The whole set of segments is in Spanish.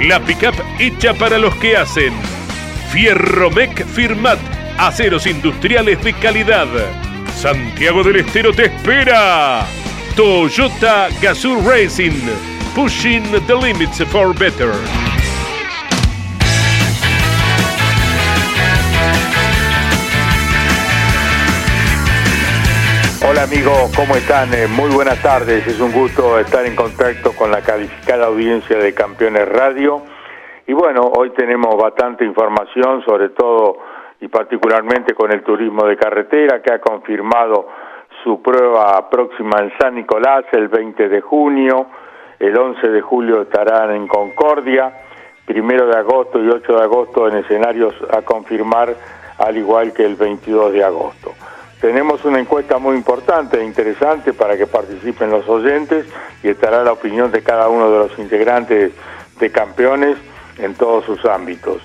La pickup hecha para los que hacen. Fierromec Firmat. Aceros industriales de calidad. Santiago del Estero te espera. Toyota Gazoo Racing. Pushing the limits for better. Hola amigos, ¿cómo están? Eh, muy buenas tardes, es un gusto estar en contacto con la calificada audiencia de Campeones Radio. Y bueno, hoy tenemos bastante información, sobre todo y particularmente con el turismo de carretera, que ha confirmado su prueba próxima en San Nicolás el 20 de junio, el 11 de julio estarán en Concordia, primero de agosto y 8 de agosto en escenarios a confirmar, al igual que el 22 de agosto. Tenemos una encuesta muy importante e interesante para que participen los oyentes y estará la opinión de cada uno de los integrantes de campeones en todos sus ámbitos.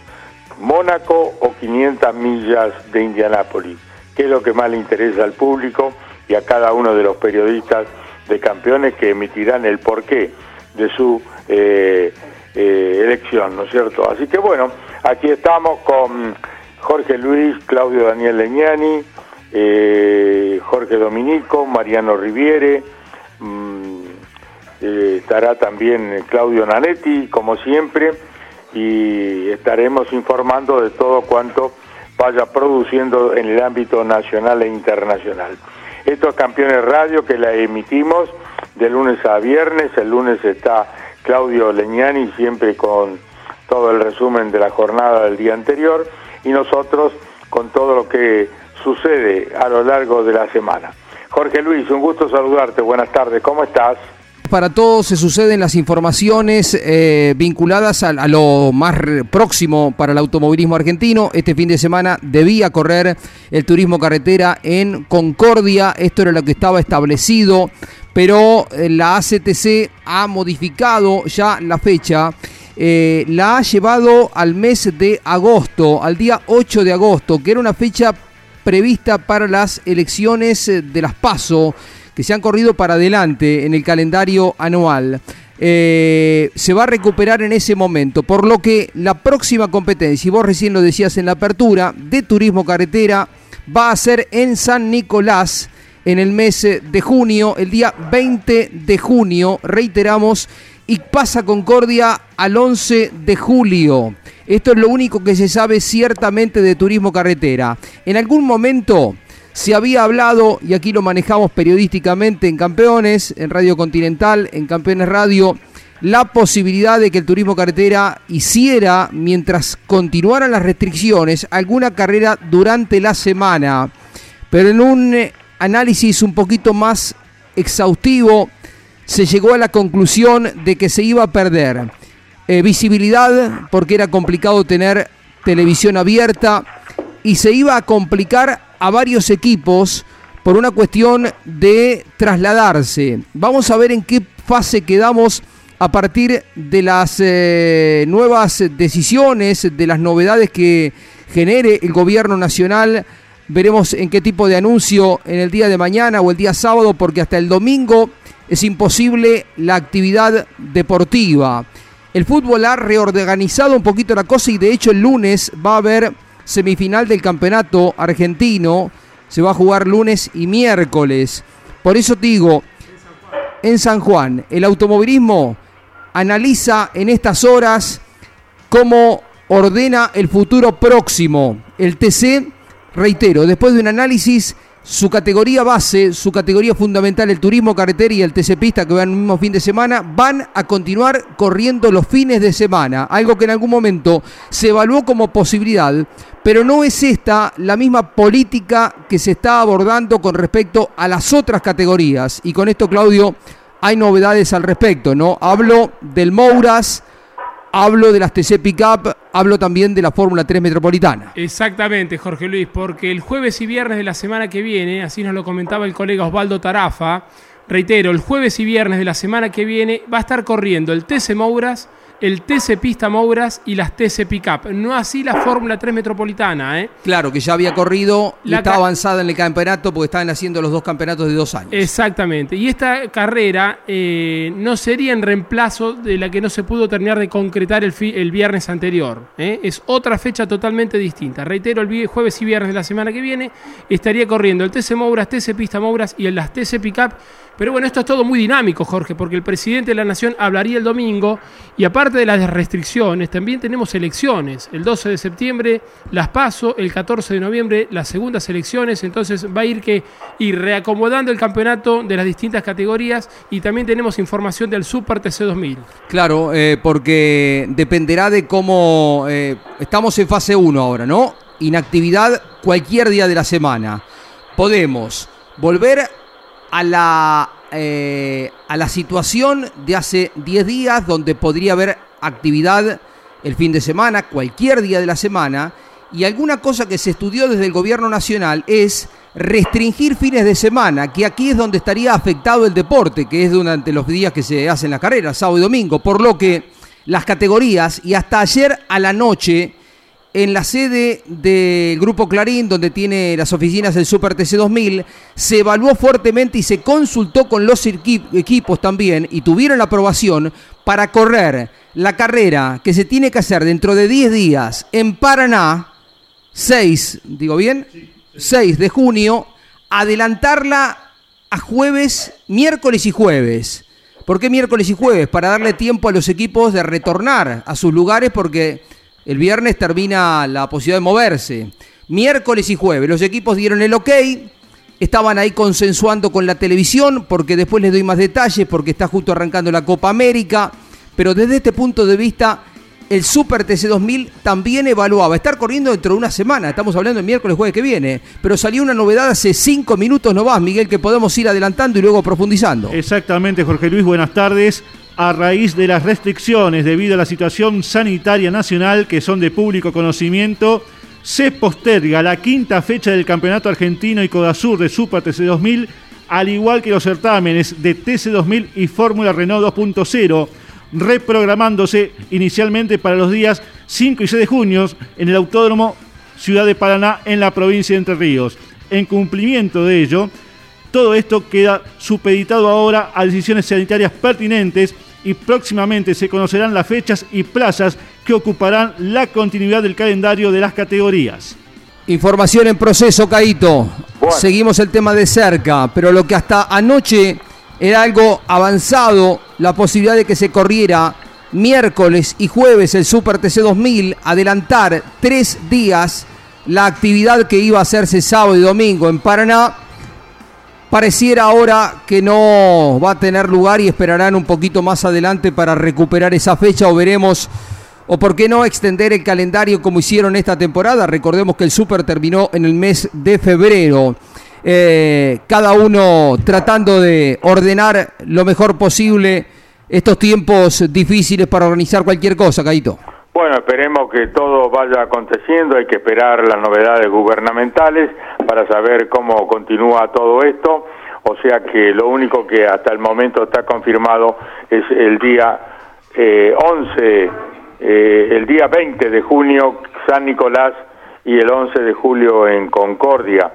Mónaco o 500 millas de Indianápolis, ¿qué es lo que más le interesa al público y a cada uno de los periodistas de campeones que emitirán el porqué de su eh, eh, elección, ¿no es cierto? Así que bueno, aquí estamos con Jorge Luis, Claudio Daniel Leñani, eh, Jorge Dominico, Mariano Riviere, mm, eh, estará también Claudio Nanetti, como siempre, y estaremos informando de todo cuanto vaya produciendo en el ámbito nacional e internacional. Esto es Campeones Radio que la emitimos de lunes a viernes, el lunes está Claudio Leñani siempre con todo el resumen de la jornada del día anterior y nosotros con todo lo que sucede a lo largo de la semana. Jorge Luis, un gusto saludarte, buenas tardes, ¿cómo estás? Para todos se suceden las informaciones eh, vinculadas a, lo más próximo para el automovilismo argentino. Este fin de semana debía correr el turismo carretera en Concordia. Esto era lo que estaba establecido, pero eh, la ACTC ha modificado ya la fecha. Eh, la ha llevado al mes de agosto, al día 8 de agosto, que era una fecha prevista para las elecciones eh, de las PASO que se han corrido para adelante en el calendario anual. Eh, se va a recuperar en ese momento, por lo que la próxima competencia, y vos recién lo decías en la apertura, de turismo carretera, va a ser en San Nicolás en el mes de junio, el día 20 de junio, reiteramos, y pasa Concordia al 11 de julio. Esto es lo único que se sabe ciertamente de turismo carretera. En algún momento se había hablado, y aquí lo manejamos periodísticamente en Campeones, en Radio Continental, en Campeones Radio, la posibilidad de que el turismo carretera hiciera, mientras continuaran las restricciones, alguna carrera durante la semana. Pero en un análisis un poquito más exhaustivo, se llegó a la conclusión de que se iba a perder eh, visibilidad porque era complicado tener televisión abierta y se iba a complicar a varios equipos por una cuestión de trasladarse. Vamos a ver en qué fase quedamos a partir de las eh, nuevas decisiones, de las novedades que genere el gobierno nacional. Veremos en qué tipo de anuncio en el día de mañana o el día sábado, porque hasta el domingo es imposible la actividad deportiva. El fútbol ha reorganizado un poquito la cosa y de hecho el lunes va a haber semifinal del campeonato argentino. Se va a jugar lunes y miércoles. Por eso digo, en San Juan, el automovilismo analiza en estas horas cómo ordena el futuro próximo. El TC, reitero, después de un análisis su categoría base, su categoría fundamental, el turismo carretera y el TC Pista que van el mismo fin de semana, van a continuar corriendo los fines de semana, algo que en algún momento se evaluó como posibilidad, pero no es esta la misma política que se está abordando con respecto a las otras categorías. Y con esto, Claudio, hay novedades al respecto, ¿no? Hablo del Mouras, hablo de las TC Pickup, hablo también de la Fórmula 3 Metropolitana. Exactamente, Jorge Luis, porque el jueves y viernes de la semana que viene, así nos lo comentaba el colega Osvaldo Tarafa, reitero, el jueves y viernes de la semana que viene va a estar corriendo el TC Mouras, el TC Pista Mouras y las TC Pickup. No así la Fórmula 3 Metropolitana, ¿eh? Claro, que ya había corrido y estaba avanzada en el campeonato porque estaban haciendo los dos campeonatos de dos años. Exactamente. Y esta carrera eh, no sería en reemplazo de la que no se pudo terminar de concretar el, el viernes anterior. ¿eh? Es otra fecha totalmente distinta. Reitero, el jueves y viernes de la semana que viene estaría corriendo el TC Mouras, TC Pista Mouras y las TC Pickup pero bueno, esto es todo muy dinámico, Jorge, porque el presidente de la Nación hablaría el domingo y aparte de las restricciones, también tenemos elecciones. El 12 de septiembre las paso, el 14 de noviembre las segundas elecciones, entonces va a ir que ir reacomodando el campeonato de las distintas categorías y también tenemos información del Super TC 2000. Claro, eh, porque dependerá de cómo eh, estamos en fase 1 ahora, ¿no? Inactividad cualquier día de la semana. Podemos volver a la, eh, a la situación de hace 10 días donde podría haber actividad el fin de semana, cualquier día de la semana, y alguna cosa que se estudió desde el gobierno nacional es restringir fines de semana, que aquí es donde estaría afectado el deporte, que es durante los días que se hacen las carreras, sábado y domingo, por lo que las categorías y hasta ayer a la noche en la sede del Grupo Clarín, donde tiene las oficinas del Super TC 2000, se evaluó fuertemente y se consultó con los equipos también y tuvieron la aprobación para correr la carrera que se tiene que hacer dentro de 10 días en Paraná, 6, digo bien, 6 de junio, adelantarla a jueves, miércoles y jueves. ¿Por qué miércoles y jueves? Para darle tiempo a los equipos de retornar a sus lugares porque el viernes termina la posibilidad de moverse. Miércoles y jueves los equipos dieron el ok. Estaban ahí consensuando con la televisión porque después les doy más detalles porque está justo arrancando la Copa América. Pero desde este punto de vista, el Super TC 2000 también evaluaba estar corriendo dentro de una semana. Estamos hablando el miércoles, jueves que viene. Pero salió una novedad hace cinco minutos no más, Miguel, que podemos ir adelantando y luego profundizando. Exactamente, Jorge Luis, buenas tardes a raíz de las restricciones debido a la situación sanitaria nacional que son de público conocimiento, se posterga la quinta fecha del Campeonato Argentino y Codasur de Super TC 2000, al igual que los certámenes de TC 2000 y Fórmula Renault 2.0, reprogramándose inicialmente para los días 5 y 6 de junio en el Autódromo Ciudad de Paraná en la provincia de Entre Ríos. En cumplimiento de ello, todo esto queda supeditado ahora a decisiones sanitarias pertinentes y próximamente se conocerán las fechas y plazas que ocuparán la continuidad del calendario de las categorías. Información en proceso, Caito. Seguimos el tema de cerca, pero lo que hasta anoche era algo avanzado, la posibilidad de que se corriera miércoles y jueves el Super TC 2000, adelantar tres días la actividad que iba a hacerse sábado y domingo en Paraná, Pareciera ahora que no va a tener lugar y esperarán un poquito más adelante para recuperar esa fecha o veremos, o por qué no extender el calendario como hicieron esta temporada. Recordemos que el Super terminó en el mes de febrero. Eh, cada uno tratando de ordenar lo mejor posible estos tiempos difíciles para organizar cualquier cosa, Caito. Bueno, esperemos que todo vaya aconteciendo, hay que esperar las novedades gubernamentales para saber cómo continúa todo esto, o sea que lo único que hasta el momento está confirmado es el día eh, 11, eh, el día 20 de junio, San Nicolás, y el 11 de julio en Concordia.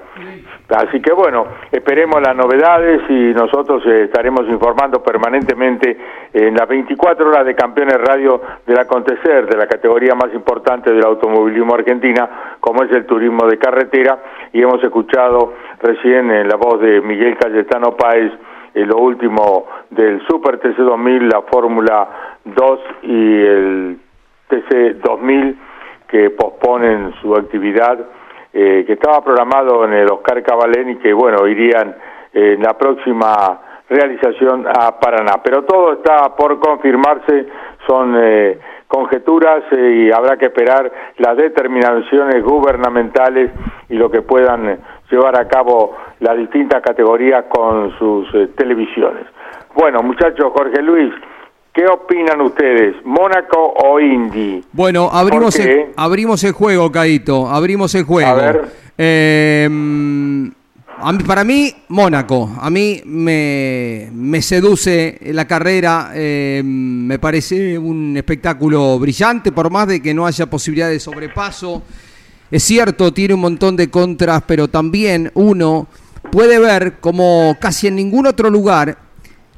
Así que bueno, esperemos las novedades y nosotros eh, estaremos informando permanentemente en las 24 horas de Campeones Radio del acontecer de la categoría más importante del automovilismo argentina, como es el turismo de carretera, y hemos escuchado recién en la voz de Miguel Cayetano Páez en lo último del Super TC 2000, la Fórmula 2 y el TC 2000 que posponen su actividad, eh, que estaba programado en el Oscar Cabalén y que, bueno, irían en la próxima realización a Paraná. Pero todo está por confirmarse, son eh, conjeturas eh, y habrá que esperar las determinaciones gubernamentales y lo que puedan llevar a cabo las distintas categorías con sus televisiones. Bueno, muchachos, Jorge Luis, ¿Qué opinan ustedes? ¿Mónaco o Indy? Bueno, abrimos, el, abrimos el juego, Caito. Abrimos el juego. A ver. Eh, para mí, Mónaco. A mí me, seduce la carrera. Eh, me parece un espectáculo brillante, por más de que no haya posibilidad de sobrepaso. Es cierto, tiene un montón de contras, pero también uno puede ver como casi en ningún otro lugar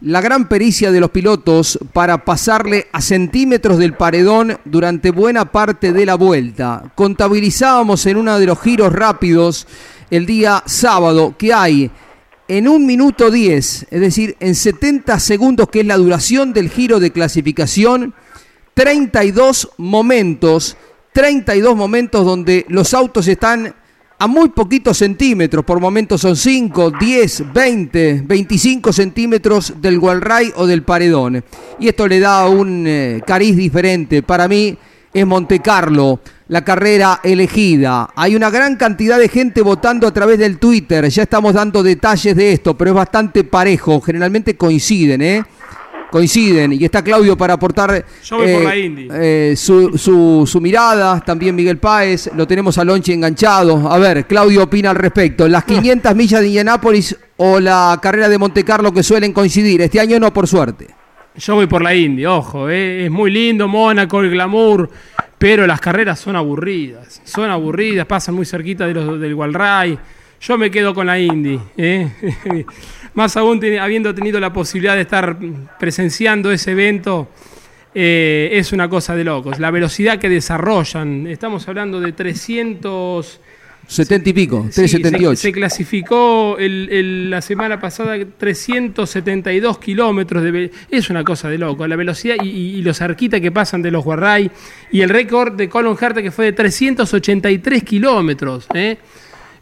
la gran pericia de los pilotos para pasarle a centímetros del paredón durante buena parte de la vuelta. Contabilizábamos en uno de los giros rápidos el día sábado que hay en un minuto 10, es decir, en 70 segundos, que es la duración del giro de clasificación, 32 momentos, 32 momentos donde los autos están a muy poquitos centímetros, por momentos son 5, 10, 20, 25 centímetros del Walray o del paredón. Y esto le da un eh, cariz diferente. Para mí es Monte Carlo, la carrera elegida. Hay una gran cantidad de gente votando a través del Twitter. Ya estamos dando detalles de esto, pero es bastante parejo. Generalmente coinciden, ¿eh? Coinciden y está Claudio para aportar eh, eh, su, su, mirada, también Miguel Páez, lo tenemos a Lonchi enganchado. A ver, Claudio opina al respecto. ¿Las 500 millas de Indianápolis o la carrera de Monte Carlo que suelen coincidir? Este año no, por suerte. Yo voy por la Indy, ojo, eh, es muy lindo, Mónaco, el glamour, pero las carreras son aburridas, son aburridas, pasan muy cerquita de los, del Walray. Yo me quedo con la Indy. más aún habiendo tenido la posibilidad de estar presenciando ese evento, eh, es una cosa de locos. La velocidad que desarrollan, estamos hablando de 300... 70 y pico, 378. se, clasificó la semana pasada 372 kilómetros de Es una cosa de loco. La velocidad y, los arquitas que pasan de los Guarray y el récord de Colin Hart que fue de 383 kilómetros. ¿eh?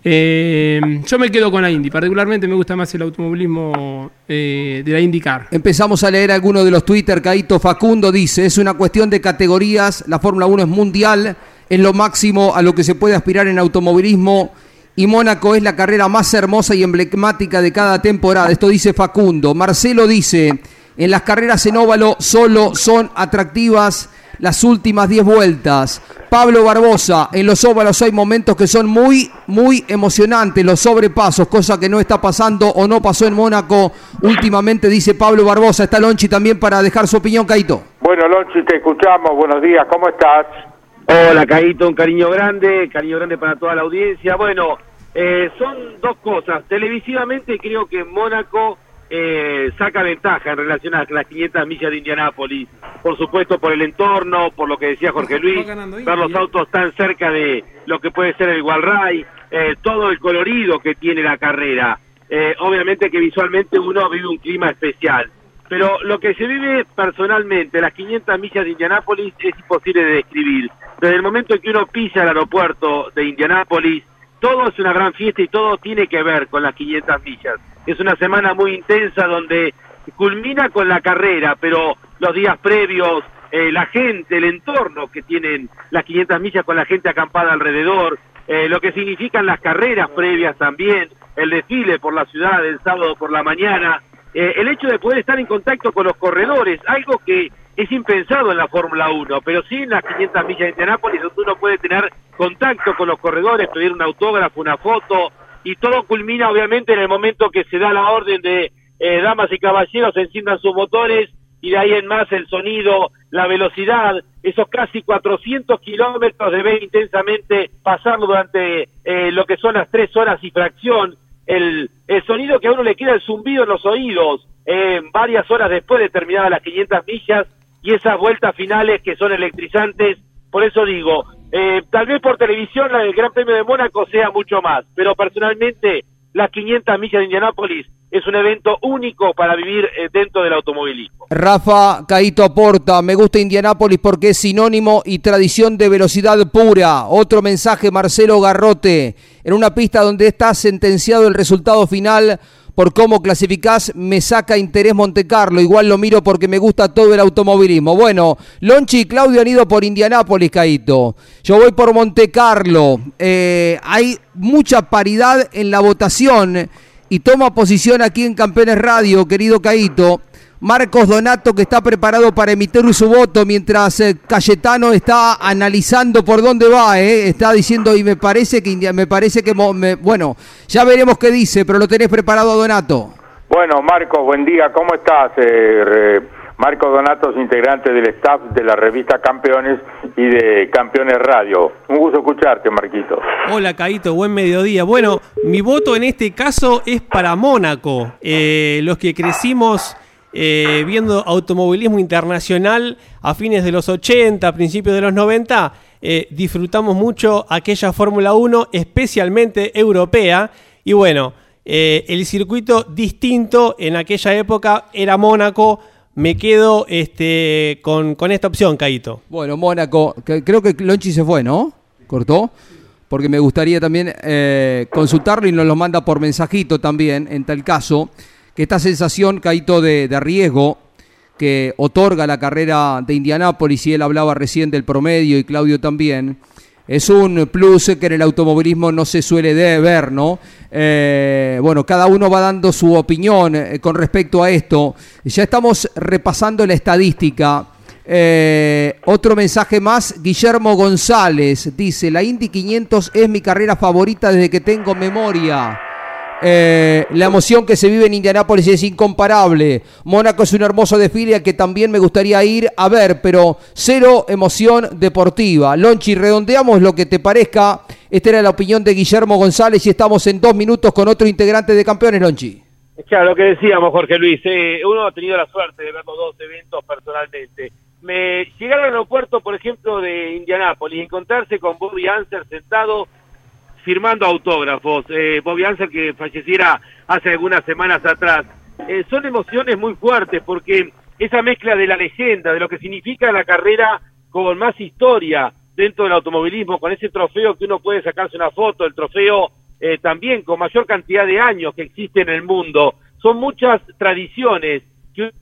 Eh, yo me quedo con la Indy, particularmente me gusta más el automovilismo eh, de la IndyCar. Empezamos a leer algunos de los Twitter. Caito Facundo dice: es una cuestión de categorías. La Fórmula 1 es mundial, es lo máximo a lo que se puede aspirar en automovilismo. Y Mónaco es la carrera más hermosa y emblemática de cada temporada. Esto dice Facundo. Marcelo dice: en las carreras en óvalo solo son atractivas las últimas 10 vueltas. Pablo Barbosa, en los óvalos hay momentos que son muy, muy emocionantes, los sobrepasos, cosa que no está pasando o no pasó en Mónaco últimamente, dice Pablo Barbosa. Está Lonchi también para dejar su opinión, Caito. Bueno, Lonchi, te escuchamos. Buenos días, ¿cómo estás? Hola, Caito, un cariño grande, cariño grande para toda la audiencia. Bueno, eh, son dos cosas. Televisivamente creo que Mónaco eh, saca ventaja en relación a las 500 millas de Indianápolis. Por supuesto, por el entorno, por lo que decía Jorge Luis, ver los autos tan cerca de lo que puede ser el Walray, eh, todo el colorido que tiene la carrera. Eh, obviamente que visualmente uno vive un clima especial. Pero lo que se vive personalmente, las 500 millas de Indianápolis, es imposible de describir. Desde el momento en que uno pisa el aeropuerto de Indianápolis, todo es una gran fiesta y todo tiene que ver con las 500 millas. Es una semana muy intensa donde culmina con la carrera, pero los días previos, eh, la gente, el entorno que tienen las 500 millas con la gente acampada alrededor, eh, lo que significan las carreras previas también, el desfile por la ciudad el sábado por la mañana, eh, el hecho de poder estar en contacto con los corredores, algo que es impensado en la Fórmula 1, pero sí en las 500 millas de Indianápolis, donde uno puede tener contacto con los corredores, pedir un autógrafo, una foto, y todo culmina obviamente en el momento que se da la orden de eh, damas y caballeros enciendan sus motores y de ahí en más el sonido, la velocidad, esos casi 400 kilómetros de ver intensamente pasarlo durante eh, lo que son las tres horas y fracción, el, el sonido que a uno le queda el zumbido en los oídos, eh, varias horas después de terminadas las 500 millas y esas vueltas finales que son electrizantes, por eso digo, eh, tal vez por televisión el Gran Premio de Mónaco sea mucho más, pero personalmente las 500 millas de Indianápolis es un evento único para vivir eh, dentro del automovilismo. Rafa Caito aporta, me gusta Indianápolis porque es sinónimo y tradición de velocidad pura. Otro mensaje, Marcelo Garrote, en una pista donde está sentenciado el resultado final por cómo clasificás, me saca interés Montecarlo. Igual lo miro porque me gusta todo el automovilismo. Bueno, Lonchi y Claudio han ido por Indianápolis, Caito. Yo voy por Montecarlo. Eh, hay mucha paridad en la votación y toma posición aquí en Campeones Radio, querido Caito. Marcos Donato que está preparado para emitir su voto mientras eh, Cayetano está analizando por dónde va, eh. está diciendo y me parece que me parece que bueno, ya veremos qué dice, pero lo tenés preparado Donato. Bueno, Marcos, buen día, ¿cómo estás? Eh, Marcos Donato es integrante del staff de la revista Campeones y de Campeones Radio. Un gusto escucharte, Marquito. Hola, Caito, buen mediodía. Bueno, mi voto en este caso es para Mónaco. los que crecimos eh, viendo automovilismo internacional a fines de los 80, a principios de los 90, eh, disfrutamos mucho aquella Fórmula 1, especialmente europea, y bueno, eh, el circuito distinto en aquella época era Mónaco. Me quedo este, con, esta opción, Caito. Bueno, Mónaco, creo que Lonchi se fue, ¿no? ¿Cortó? Porque me gustaría también consultarlo y nos lo manda por mensajito también, en tal caso que esta sensación, Caito, de, riesgo que otorga la carrera de Indianápolis, y él hablaba recién del promedio y Claudio también, es un plus que en el automovilismo no se suele ver, ¿no? Eh, bueno, cada uno va dando su opinión eh, con respecto a esto. Ya estamos repasando la estadística. Eh, otro mensaje más, Guillermo González dice, la Indy 500 es mi carrera favorita desde que tengo memoria. Eh, la emoción que se vive en Indianápolis es incomparable. Mónaco es un hermoso desfile que también me gustaría ir a ver, pero cero emoción deportiva. Lonchi, redondeamos lo que te parezca. Esta era la opinión de Guillermo González y estamos en dos minutos con otro integrante de campeones, Lonchi. Claro, lo que decíamos, Jorge Luis. Eh, uno ha tenido la suerte de ver los dos eventos personalmente. Me, llegar al aeropuerto, por ejemplo, de Indianápolis encontrarse con Bobby Anser sentado firmando autógrafos. Eh, Bobby Ansel que falleciera hace algunas semanas atrás. Eh, son emociones muy fuertes porque esa mezcla de la leyenda, de lo que significa la carrera con más historia dentro del automovilismo, con ese trofeo que uno puede sacarse una foto, el trofeo eh, también con mayor cantidad de años que existe en el mundo. Son muchas tradiciones que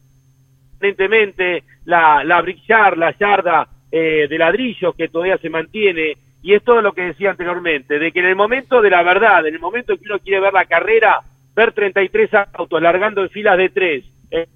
evidentemente la, la brillar, la yarda eh, de ladrillos que todavía se mantiene, y es todo lo que decía anteriormente, de que en el momento de la verdad, en el momento que uno quiere ver la carrera, ver 33 autos largando en filas de tres, eh,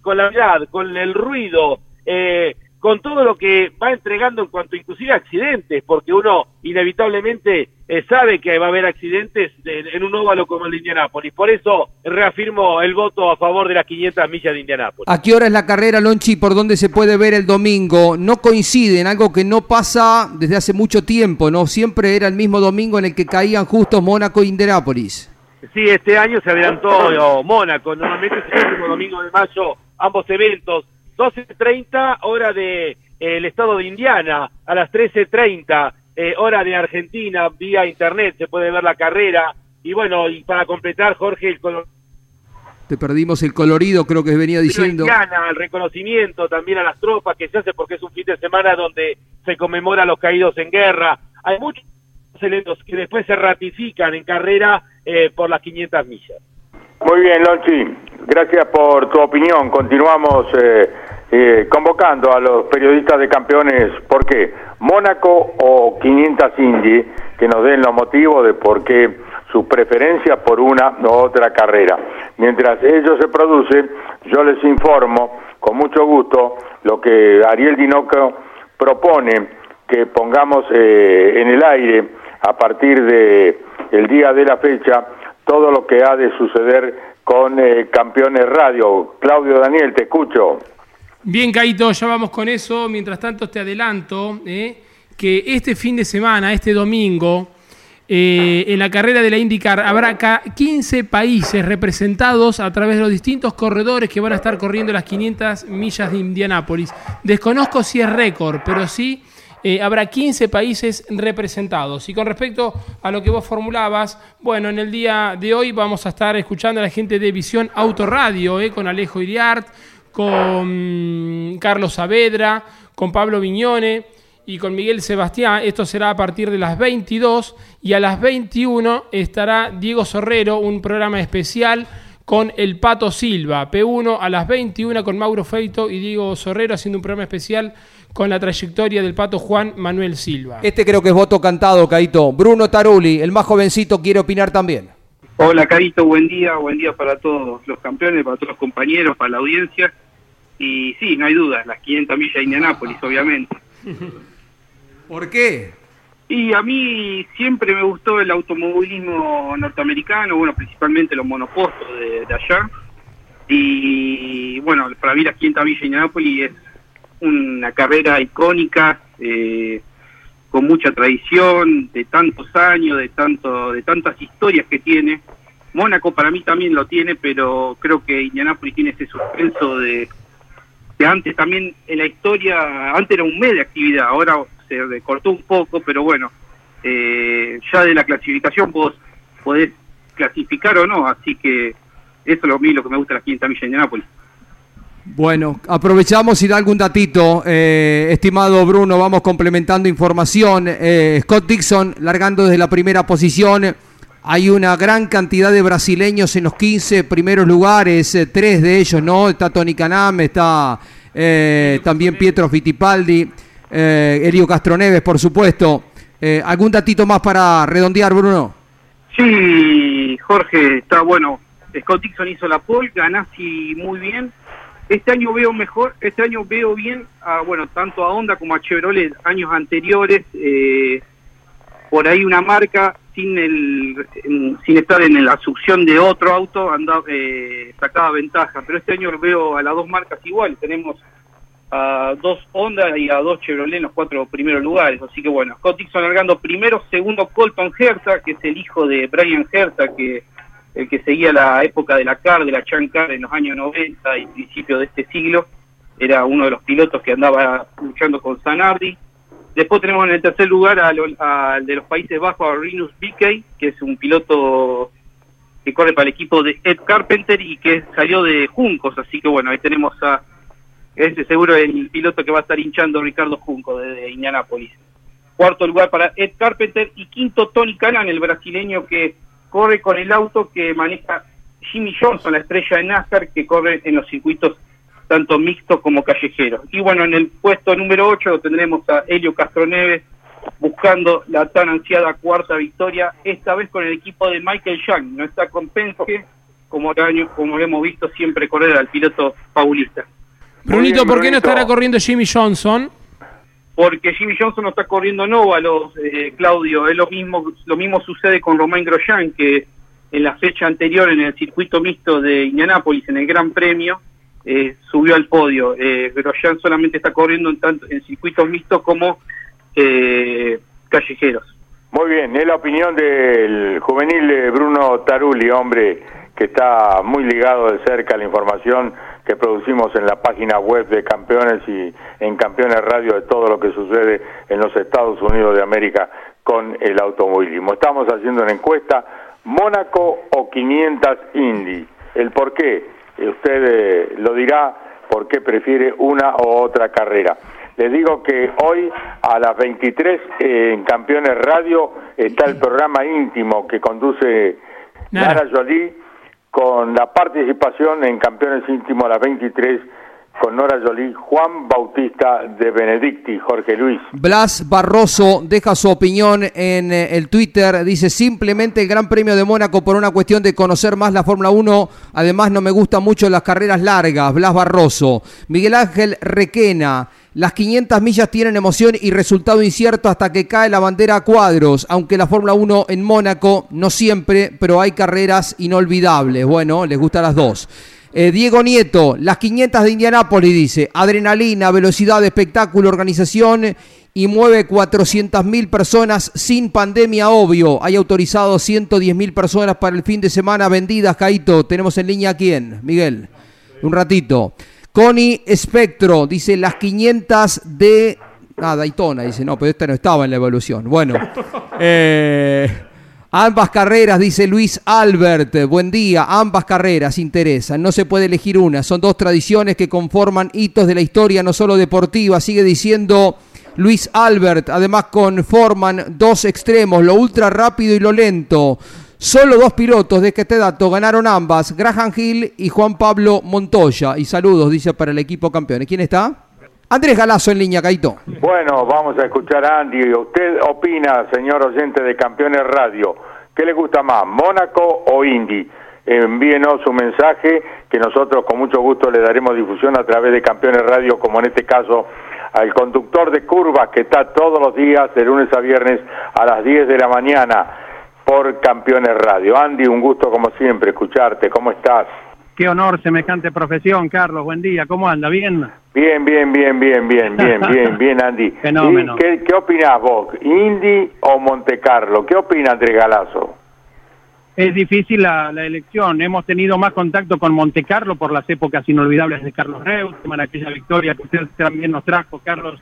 con la verdad, con el ruido, eh, con todo lo que va entregando en cuanto inclusive a accidentes, porque uno inevitablemente eh, sabe que va a haber accidentes en, un óvalo como el de Indianápolis. Por eso reafirmo el voto a favor de las 500 millas de Indianápolis. ¿A qué hora es la carrera, Lonchi? ¿Por dónde se puede ver el domingo? No coincide en algo que no pasa desde hace mucho tiempo, ¿no? Siempre era el mismo domingo en el que caían justo Mónaco e Indianápolis. Sí, este año se adelantó Mónaco. Normalmente es el último domingo de mayo ambos eventos 12.30 hora de eh, el estado de Indiana, a las 13.30 eh, hora de Argentina, vía internet se puede ver la carrera. Y bueno, y para completar, Jorge, el color... Te perdimos el colorido, creo que venía diciendo. Indiana, el reconocimiento también a las tropas que se hace porque es un fin de semana donde se conmemora a los caídos en guerra. Hay muchos elementos que después se ratifican en carrera eh, por las 500 millas. Muy bien, Lonchi. Gracias por tu opinión. Continuamos eh, eh, convocando a los periodistas de campeones, ¿por qué? Mónaco o 500 Indy, que nos den los motivos de por qué su preferencia por una u otra carrera. Mientras ello se produce, yo les informo con mucho gusto lo que Ariel Dinoco propone que pongamos eh, en el aire a partir de el día de la fecha todo lo que ha de suceder con eh, Campeones Radio. Claudio Daniel, te escucho. Bien, Caito, ya vamos con eso. Mientras tanto, te adelanto eh, que este fin de semana, este domingo, eh, en la carrera de la IndyCar habrá 15 países representados a través de los distintos corredores que van a estar corriendo las 500 millas de Indianápolis. Desconozco si es récord, pero sí eh, habrá 15 países representados. Y con respecto a lo que vos formulabas, bueno, en el día de hoy vamos a estar escuchando a la gente de Visión Autoradio, eh, con Alejo Iriart, con Carlos Saavedra, con Pablo Viñone y con Miguel Sebastián. Esto será a partir de las 22 y a las 21 estará Diego Sorrero, un programa especial con el Pato Silva. P1 a las 21 con Mauro Feito y Diego Sorrero haciendo un programa especial con la trayectoria del Pato Juan Manuel Silva. Este creo que es voto cantado, Caito. Bruno Taruli, el más jovencito, quiere opinar también. Hola, Caito, buen día, buen día para todos los campeones, para todos los compañeros, para la audiencia. Y sí, no hay duda, las 500 millas de Indianápolis, obviamente. ¿Por qué? Y a mí siempre me gustó el automovilismo norteamericano, bueno, principalmente los monopostos de, allá. Y bueno, para mí las 500 millas de Indianápolis es una carrera icónica, eh, con mucha tradición, de tantos años, de tanto, de tantas historias que tiene. Mónaco para mí también lo tiene, pero creo que Indianápolis tiene ese suspenso de que antes también en la historia, antes era un mes de actividad, ahora se recortó un poco, pero bueno, eh, ya de la clasificación vos podés clasificar o no, así que eso es lo, lo que me gusta de la 500 millas de Indianápolis. Bueno, aprovechamos y da algún datito, eh, estimado Bruno, vamos complementando información. Eh, Scott Dixon largando desde la primera posición. Hay una gran cantidad de brasileños en los 15 primeros lugares, eh, tres de ellos, ¿no? Está Tony Canam, está también Pietro Fittipaldi, Elio Castroneves, por supuesto. ¿Algún datito más para redondear, Bruno? Sí, Jorge, está bueno. Scott Dixon hizo la pole, Ganassi muy bien este año veo mejor, este año veo bien, a, bueno, tanto a Honda como a Chevrolet, años anteriores, eh, por ahí una marca sin el sin estar en la succión de otro auto andaba, eh, sacaba ventaja, pero este año veo a las dos marcas igual, tenemos a dos Honda y a dos Chevrolet en los cuatro primeros lugares, así que bueno, Scott Dixon largando primero, segundo Colton Herta, que es el hijo de Brian Herta, que el que seguía la época de la CAR, de la Chan Car en los años 90 y principios de este siglo, era uno de los pilotos que andaba luchando con Sanardi. Después tenemos en el tercer lugar al, de los Países Bajos a Rinus Bickey, que es un piloto que corre para el equipo de Ed Carpenter y que salió de Juncos, así que bueno, ahí tenemos a ese seguro el piloto que va a estar hinchando Ricardo Junco desde Indianápolis. Cuarto lugar para Ed Carpenter y quinto Tony Canan, el brasileño que corre con el auto que maneja Jimmy Johnson, la estrella de NASCAR, que corre en los circuitos tanto mixtos como callejeros. Y bueno, en el puesto número 8 tendremos a Helio Castroneves buscando la tan ansiada cuarta victoria, esta vez con el equipo de Michael Young. No está con Penske, como, como hemos visto siempre correr al piloto paulista. Brunito, ¿por qué no estará corriendo Jimmy Johnson? Porque Jimmy Johnson no está corriendo nóvalos, eh, Claudio. Es lo mismo, lo mismo sucede con Romain Grosjean, que en la fecha anterior en el circuito mixto de Indianápolis, en el Gran Premio, eh, subió al podio. Eh, Grosjean solamente está corriendo en, tanto, en circuitos mixtos como eh, callejeros. Muy bien, es la opinión del juvenil Bruno Taruli, hombre que está muy ligado de cerca a la información que producimos en la página web de Campeones y en Campeones Radio de todo lo que sucede en los Estados Unidos de América con el automovilismo. Estamos haciendo una encuesta, Mónaco o 500 Indy. El por qué, usted eh, lo dirá, por qué prefiere una u otra carrera. Les digo que hoy a las 23 eh, en Campeones Radio está el programa íntimo que conduce Nara Jolie con la participación en Campeones Íntimos a las 23 con Nora Jolie, Juan Bautista de Benedicti, Jorge Luis. Blas Barroso deja su opinión en eh, el Twitter, dice simplemente el Gran Premio de Mónaco por una cuestión de conocer más la Fórmula 1, además no me gustan mucho las carreras largas, Blas Barroso. Miguel Ángel Requena, las 500 millas tienen emoción y resultado incierto hasta que cae la bandera a cuadros, aunque la Fórmula 1 en Mónaco no siempre, pero hay carreras inolvidables. Bueno, les gustan las dos. Eh, Diego Nieto, las 500 de Indianápolis, dice, adrenalina, velocidad, espectáculo, organización y mueve 400 mil personas sin pandemia, obvio. Hay autorizado 110 mil personas para el fin de semana vendidas, Caito. Tenemos en línea a quién, Miguel. Un ratito. Connie Espectro dice las 500 de Ah, Daytona, dice, no, pero esta no estaba en la evolución. Bueno, eh, ambas carreras, dice Luis Albert, buen día, ambas carreras interesan, no se puede elegir una, son dos tradiciones que conforman hitos de la historia, no solo deportiva, sigue diciendo Luis Albert, además conforman dos extremos, lo ultra rápido y lo lento. Solo dos pilotos de este dato ganaron ambas, Graham Hill y Juan Pablo Montoya. Y saludos, dice, para el equipo campeones. ¿Quién está? Andrés Galazo en línea, Caito. Bueno, vamos a escuchar a Andy. ¿Usted opina, señor oyente de Campeones Radio, qué le gusta más, Mónaco o Indy? Envíenos su mensaje que nosotros con mucho gusto le daremos difusión a través de Campeones Radio, como en este caso al conductor de curvas que está todos los días, de lunes a viernes, a las 10 de la mañana por Campeones Radio. Andy, un gusto como siempre escucharte. ¿Cómo estás? Qué honor, semejante profesión, Carlos. Buen día. ¿Cómo anda? ¿Bien? Bien, bien, bien, bien, bien, bien, bien, bien, Andy. Fenómeno. ¿Y qué, qué opinás vos? ¿Indy o Monte Carlo? ¿Qué opina Andrés Galazo? Es difícil la, la, elección. Hemos tenido más contacto con Monte Carlo por las épocas inolvidables de Carlos Reutemann, aquella victoria que usted también nos trajo, Carlos,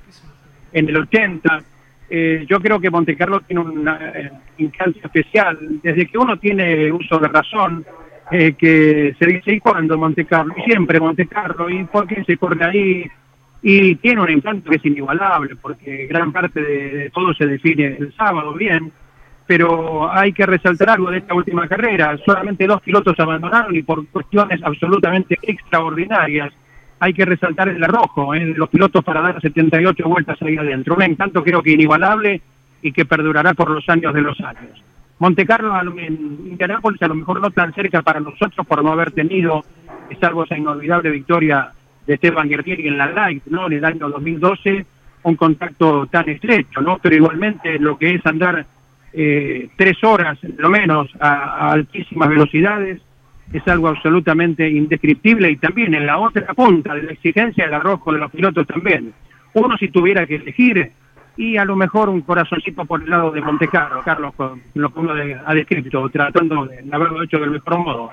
en el 80 eh, yo creo que Monte Carlo tiene una eh, instancia especial. Desde que uno tiene uso de razón, eh, que se dice, ¿y cuándo Monte Carlo? Y siempre Monte Carlo, ¿y por qué se corre ahí? Y tiene un encanto que es inigualable, porque gran parte de, todo se define el sábado, bien, pero hay que resaltar algo de esta última carrera. Solamente dos pilotos abandonaron y por cuestiones absolutamente extraordinarias hay que resaltar el arrojo ¿eh? los pilotos para dar 78 vueltas ahí adentro. Un encanto creo que inigualable y que perdurará por los años de los años. Monte Carlo en Indianápolis a lo mejor no tan cerca para nosotros por no haber tenido, salvo esa inolvidable victoria de Esteban Guerrieri en la Light, ¿no? En el año 2012, un contacto tan estrecho, ¿no? Pero igualmente lo que es andar eh, tres horas, lo menos, a, altísimas velocidades, es algo absolutamente indescriptible y también en la otra punta de la exigencia del arrojo de los pilotos también. Uno si tuviera que elegir y a lo mejor un corazoncito por el lado de Montecarlo, Carlos, con lo que uno ha descrito, tratando de haberlo hecho del mejor modo.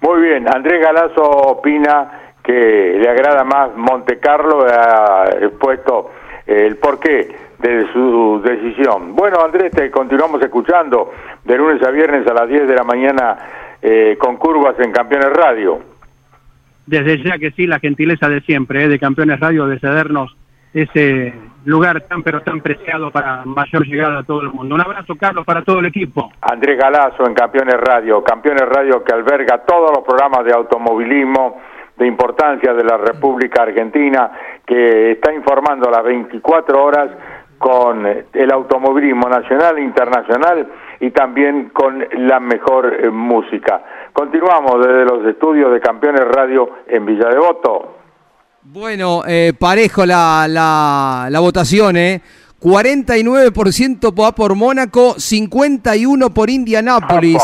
Muy bien, Andrés Galazo opina que le agrada más Montecarlo, ha expuesto el porqué de su decisión. Bueno, Andrés, te continuamos escuchando de lunes a viernes a las 10 de la mañana eh, con curvas en Campeones Radio. Desde ya que sí, la gentileza de siempre, eh, de Campeones Radio, de cedernos ese lugar tan pero tan preciado para mayor llegada a todo el mundo. Un abrazo, Carlos, para todo el equipo. Andrés Galazo en Campeones Radio, Campeones Radio que alberga todos los programas de automovilismo de importancia de la República Argentina, que está informando a las 24 horas con el automovilismo nacional e internacional y también con la mejor eh, música. Continuamos desde los estudios de Campeones Radio en Villa Devoto. Bueno, eh, parejo la, la, la votación, ¿eh? 49% va por Mónaco, 51 por Indianápolis,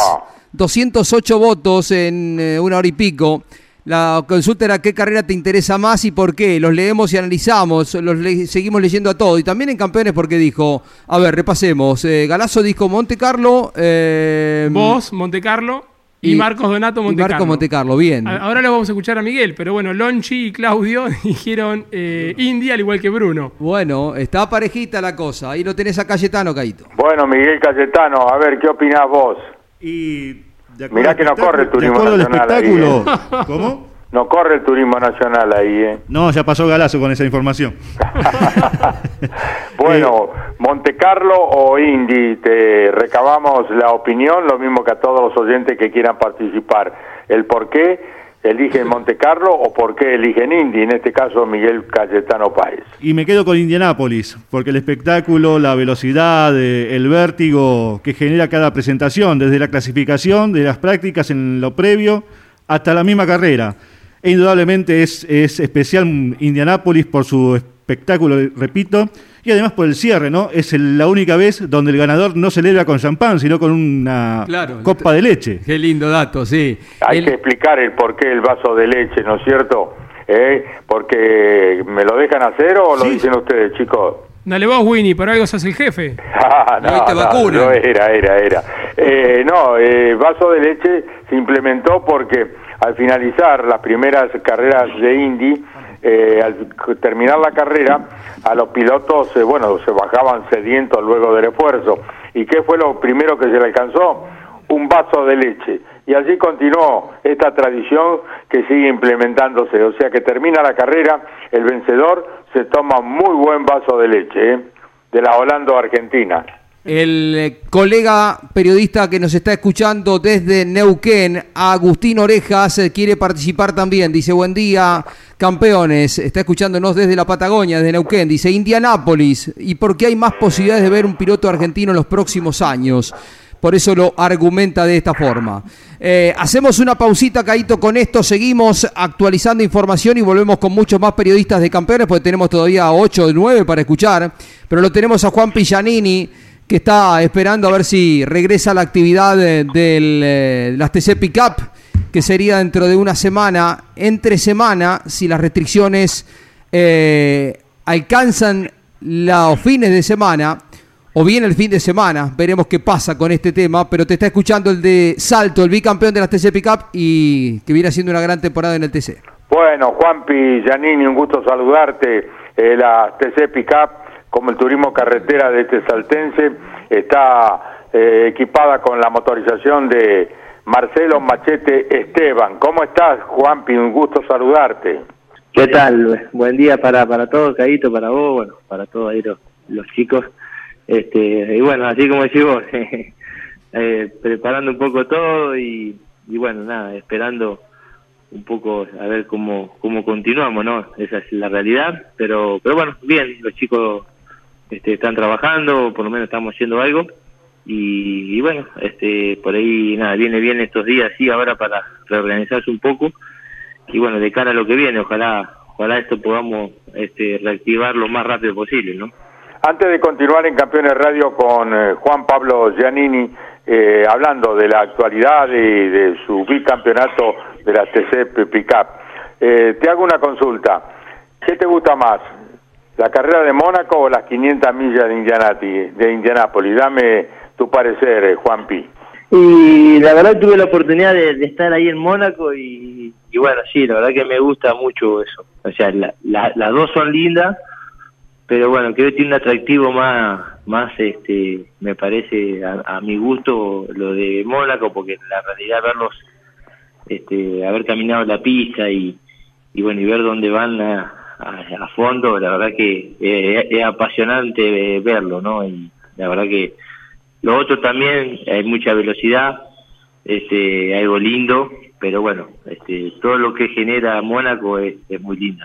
208 votos en eh, una hora y pico. La consulta era qué carrera te interesa más y por qué. Los leemos y analizamos, los le seguimos leyendo a todo. Y también en campeones porque dijo, a ver, repasemos. Eh, Galazo dijo Monte Carlo. Eh, Vos, Monte Carlo. Y, y, Marcos Donato Monte Marcos Monte Carlo, bien. Ahora lo vamos a escuchar a Miguel, pero bueno, Lonchi y Claudio dijeron eh, India al igual que Bruno. Bueno, está parejita la cosa. Ahí lo tenés a Cayetano, Caito. Bueno, Miguel Cayetano, a ver, ¿qué opinás vos? Y Mirá que no corre el turismo de nacional. espectáculo. Ahí, ¿eh? ¿Cómo? No corre el turismo nacional ahí, ¿eh? No, ya pasó Galazo con esa información. bueno, Monte Carlo o Indy, te recabamos la opinión, lo mismo que a todos los oyentes que quieran participar. El por qué eligen Monte Carlo o por qué eligen Indy, en este caso Miguel Cayetano Páez. Y me quedo con Indianápolis, porque el espectáculo, la velocidad, eh, el vértigo que genera cada presentación, desde la clasificación, de las prácticas en lo previo, hasta la misma carrera. E indudablemente es, es especial Indianápolis por su espectáculo, repito, y además por el cierre, ¿no? Es el, la única vez donde el ganador no celebra con champán, sino con una claro, copa de leche. Qué lindo dato, sí. Hay El- que explicar el por qué el vaso de leche, ¿no es cierto? ¿Eh? Porque me lo dejan hacer o lo Sí. dicen ustedes, chicos. Dale vos, Winnie, por algo sos el jefe. Ah, Ahí te vacunan. no, era, era, era. Eh, no, eh, vaso de leche se implementó porque al finalizar las primeras carreras de Indy, eh, al terminar la carrera, a los pilotos, eh, bueno, se bajaban sedientos luego del esfuerzo. ¿Y qué fue lo primero que se le alcanzó? Un vaso de leche. Y así continuó esta tradición que sigue implementándose. O sea que termina la carrera, el vencedor se toma muy buen vaso de leche, ¿eh? de la Holanda Argentina. El eh, colega periodista que nos está escuchando desde Neuquén, Agustín Orejas, eh, quiere participar también. Dice, buen día, campeones. Está escuchándonos desde la Patagonia, desde Neuquén. Dice, Indianápolis. ¿Y por qué hay más posibilidades de ver un piloto argentino en los próximos años? Por eso lo argumenta de esta forma. Eh, hacemos una pausita, Caito, con esto. Seguimos actualizando información y volvemos con muchos más periodistas de campeones, porque tenemos todavía 8 o 9 para escuchar. Pero lo tenemos a Juan Pillanini que está esperando a ver si regresa la actividad de, de las TC Pickup, que sería dentro de una semana, entre semana, si las restricciones eh, alcanzan los fines de semana, o bien el fin de semana, veremos qué pasa con este tema, pero te está escuchando el de Salto, el bicampeón de las TC Pickup y que viene haciendo una gran temporada en el TC. Bueno, Juanpi, Giannini, un gusto saludarte. Eh, la TC Pickup como el turismo carretera de este saltense, está eh, equipada con la motorización de Marcelo Machete Esteban. ¿Cómo estás, Juanpi? Un gusto saludarte. ¿Qué tal? Buen día para, para todos, Caíto, para vos, bueno, para todos ahí los, chicos. Este, y bueno, así como decís vos, eh, preparando un poco todo y, y bueno, nada, esperando un poco a ver cómo cómo continuamos, ¿no? Esa es la realidad, pero pero bueno, bien, los chicos este, están trabajando, por lo menos estamos haciendo algo. Y, bueno, este, por ahí nada, viene bien estos días, sí, ahora para reorganizarse un poco. Y bueno, de cara a lo que viene, ojalá ojalá esto podamos este, reactivar lo más rápido posible, ¿no? Antes de continuar en Campeones Radio con eh, Juan Pablo Giannini, eh, hablando de la actualidad y de su bicampeonato de la TC Pickup, eh, te hago una consulta. ¿Qué te gusta más? La carrera de Mónaco o las 500 millas de, Indianati, de Indianápolis. Dame tu parecer, eh, Juan Pi. Y la verdad tuve la oportunidad de, estar ahí en Mónaco y, bueno, sí, la verdad que me gusta mucho eso. O sea, las dos son lindas, pero bueno, creo que tiene un atractivo más, más este, me parece a, mi gusto lo de Mónaco, porque la realidad verlos, este, haber caminado la pista y, y bueno, y ver dónde van a, a, fondo, la verdad que eh, es apasionante verlo, ¿no? Y la verdad que lo otro también, hay mucha velocidad, este, algo lindo, pero bueno, este, todo lo que genera Mónaco es, muy lindo.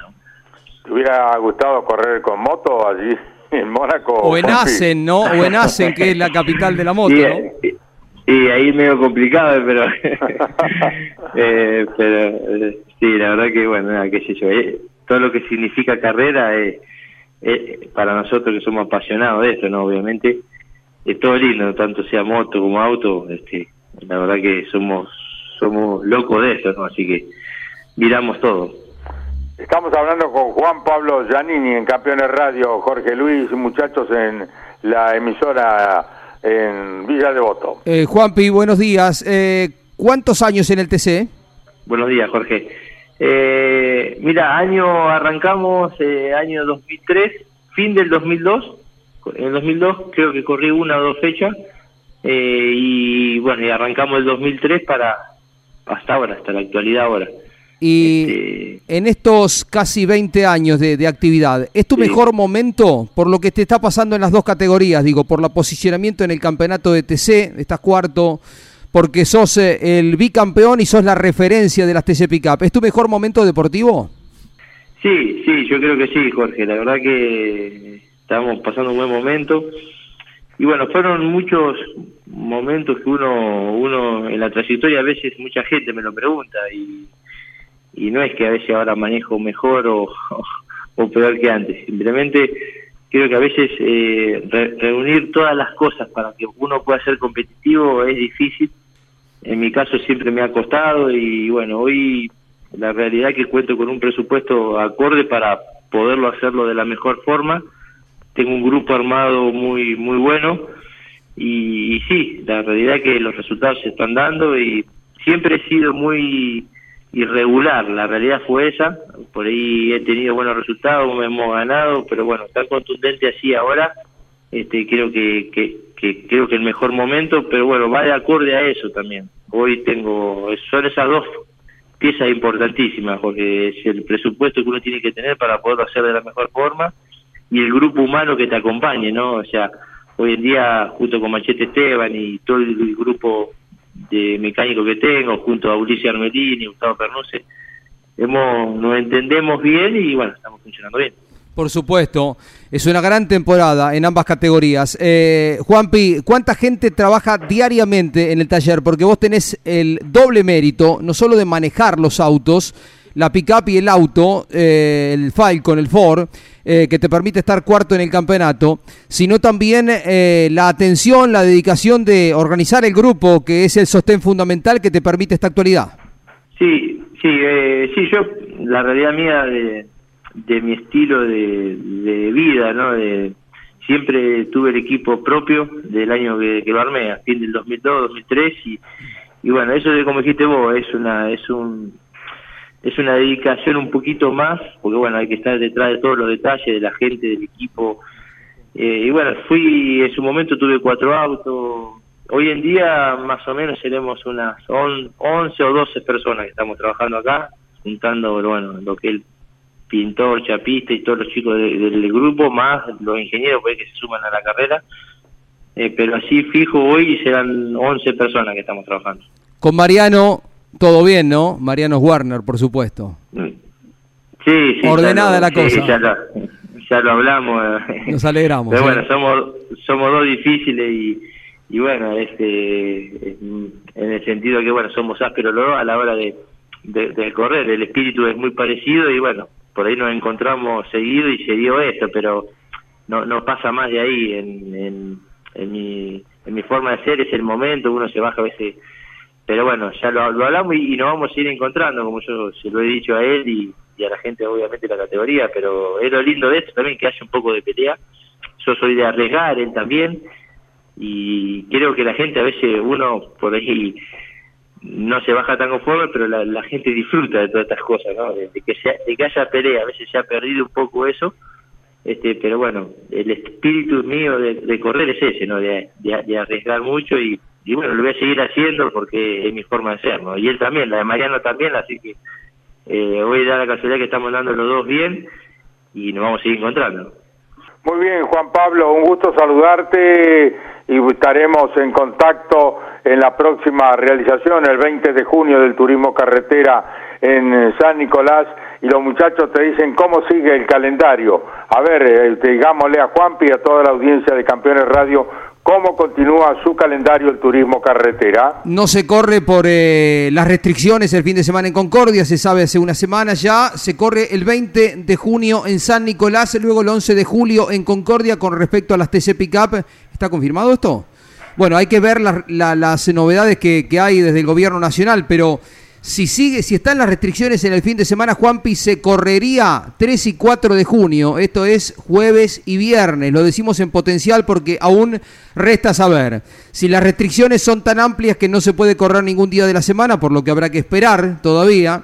¿Te hubiera gustado correr con moto allí en Mónaco? O en Asen, ¿no? O en Asen, que es la capital de la moto, ¿no? Y, ahí medio complicado, pero, eh, pero eh, sí, la verdad que bueno, qué sé yo, eh, todo lo que significa carrera es, para nosotros que somos apasionados de esto, ¿no? Obviamente es todo lindo, tanto sea moto como auto, este, la verdad que somos somos locos de eso, ¿no? Así que miramos todo. Estamos hablando con Juan Pablo Giannini en Campeones Radio, Jorge Luis, muchachos en la emisora en Villa Devoto. Eh, Juanpi, buenos días. Eh, ¿Cuántos años en el TC? Buenos días, Jorge. Eh, mira, año arrancamos, eh, año 2003, fin del 2002. En el 2002 creo que corrí una o dos fechas. Eh, y bueno, y arrancamos el 2003 para hasta ahora, hasta la actualidad ahora. Y este, en estos casi 20 años de, actividad, ¿es tu mejor momento por lo que te está pasando en las dos categorías? Digo, por la posicionamiento en el campeonato de TC, estás cuarto, porque sos eh, el bicampeón y sos la referencia de las TC Pickup. ¿Es tu mejor momento deportivo? Sí, sí, yo creo que sí, Jorge. La verdad que estamos pasando un buen momento. Y bueno, fueron muchos momentos que uno, uno en la trayectoria, a veces mucha gente me lo pregunta y, y no es que a veces ahora manejo mejor o, o, peor que antes. Simplemente creo que a veces eh, reunir todas las cosas para que uno pueda ser competitivo es difícil en mi caso siempre me ha costado y bueno, hoy la realidad es que cuento con un presupuesto acorde para poderlo hacerlo de la mejor forma. Tengo un grupo armado muy muy bueno y, y sí, la realidad es que los resultados se están dando y siempre he sido muy irregular, la realidad fue esa, por ahí he tenido buenos resultados, hemos ganado, pero bueno, tan contundente así ahora, este, creo que, que, que creo que el mejor momento, pero bueno, va de acorde a eso también. Hoy tengo, son esas dos piezas importantísimas, porque es el presupuesto que uno tiene que tener para poderlo hacer de la mejor forma y el grupo humano que te acompañe, ¿no? O sea, hoy en día, junto con Machete Esteban y todo el grupo de mecánico que tengo, junto a Ulises Armelini y Gustavo Pernuse, hemos, nos entendemos bien y bueno, estamos funcionando bien. Por supuesto, es una gran temporada en ambas categorías. Eh, Juanpi, ¿cuánta gente trabaja diariamente en el taller? Porque vos tenés el doble mérito, no solo de manejar los autos, la pickup y el auto, eh, el Falcon, el Ford, eh, que te permite estar cuarto en el campeonato, sino también eh, la atención, la dedicación de organizar el grupo, que es el sostén fundamental que te permite esta actualidad. Sí, sí, sí, yo, la realidad mía de, de mi estilo de, de vida, ¿no? De, siempre tuve el equipo propio del año que, lo armé, a fin del 2002, 2003 y, y bueno, eso de como dijiste vos, es una es un es una dedicación un poquito más, porque bueno, hay que estar detrás de todos los detalles de la gente, del equipo. Eh, y bueno, fui, en su momento tuve cuatro autos. Hoy en día más o menos seremos unas 11 o 12 personas que estamos trabajando acá, juntando bueno, lo que el pintor, chapista y todos los chicos del grupo, más los ingenieros pues, que se suman a la carrera. Eh, pero así fijo hoy serán 11 personas que estamos trabajando. Con Mariano todo bien, ¿no? Mariano Warner, por supuesto. Sí, sí. Ordenada la cosa. Ya lo, hablamos. Nos alegramos. Pero bueno, somos, somos dos difíciles y, y bueno, este, en el sentido que, bueno, somos ásperos los dos a la hora de, de, correr. El espíritu es muy parecido y bueno, por ahí nos encontramos seguido y se dio esto, pero no, no pasa más de ahí en, en, en, mi, en mi forma de ser, es el momento, uno se baja a veces pero bueno, ya lo, hablamos y, nos vamos a ir encontrando, como yo se lo he dicho a él y, a la gente obviamente la categoría, pero es lo lindo de esto también que haya un poco de pelea. Yo soy de arriesgar, él también, y creo que la gente a veces uno por ahí no se baja tan conforme, pero la, gente disfruta de todas estas cosas, ¿no? De, que, sea, de que haya pelea, a veces se ha perdido un poco eso, este pero bueno, el espíritu mío de, correr es ese, ¿no? De, de arriesgar mucho y y bueno, lo voy a seguir haciendo porque es mi forma de ser, ¿no? Y él también, la de Mariano también, así que eh, hoy da la casualidad que estamos dando los dos bien y nos vamos a seguir encontrando. Muy bien, Juan Pablo, un gusto saludarte y estaremos en contacto en la próxima realización, el 20 de junio del Turismo Carretera en San Nicolás y los muchachos te dicen cómo sigue el calendario. A ver, eh, digámosle a Juanpi y a toda la audiencia de Campeones Radio ¿Cómo continúa su calendario el turismo carretera? No se corre por eh, las restricciones el fin de semana en Concordia, se sabe hace una semana ya. Se corre el 20 de junio en San Nicolás, luego el 11 de julio en Concordia con respecto a las TC Pickup. ¿Está confirmado esto? Bueno, hay que ver las novedades que, que hay desde el gobierno nacional, pero si sigue, si están las restricciones en el fin de semana, Juanpi se correría 3 y 4 de junio. Esto es jueves y viernes. Lo decimos en potencial porque aún resta saber si las restricciones son tan amplias que no se puede correr ningún día de la semana, por lo que habrá que esperar todavía,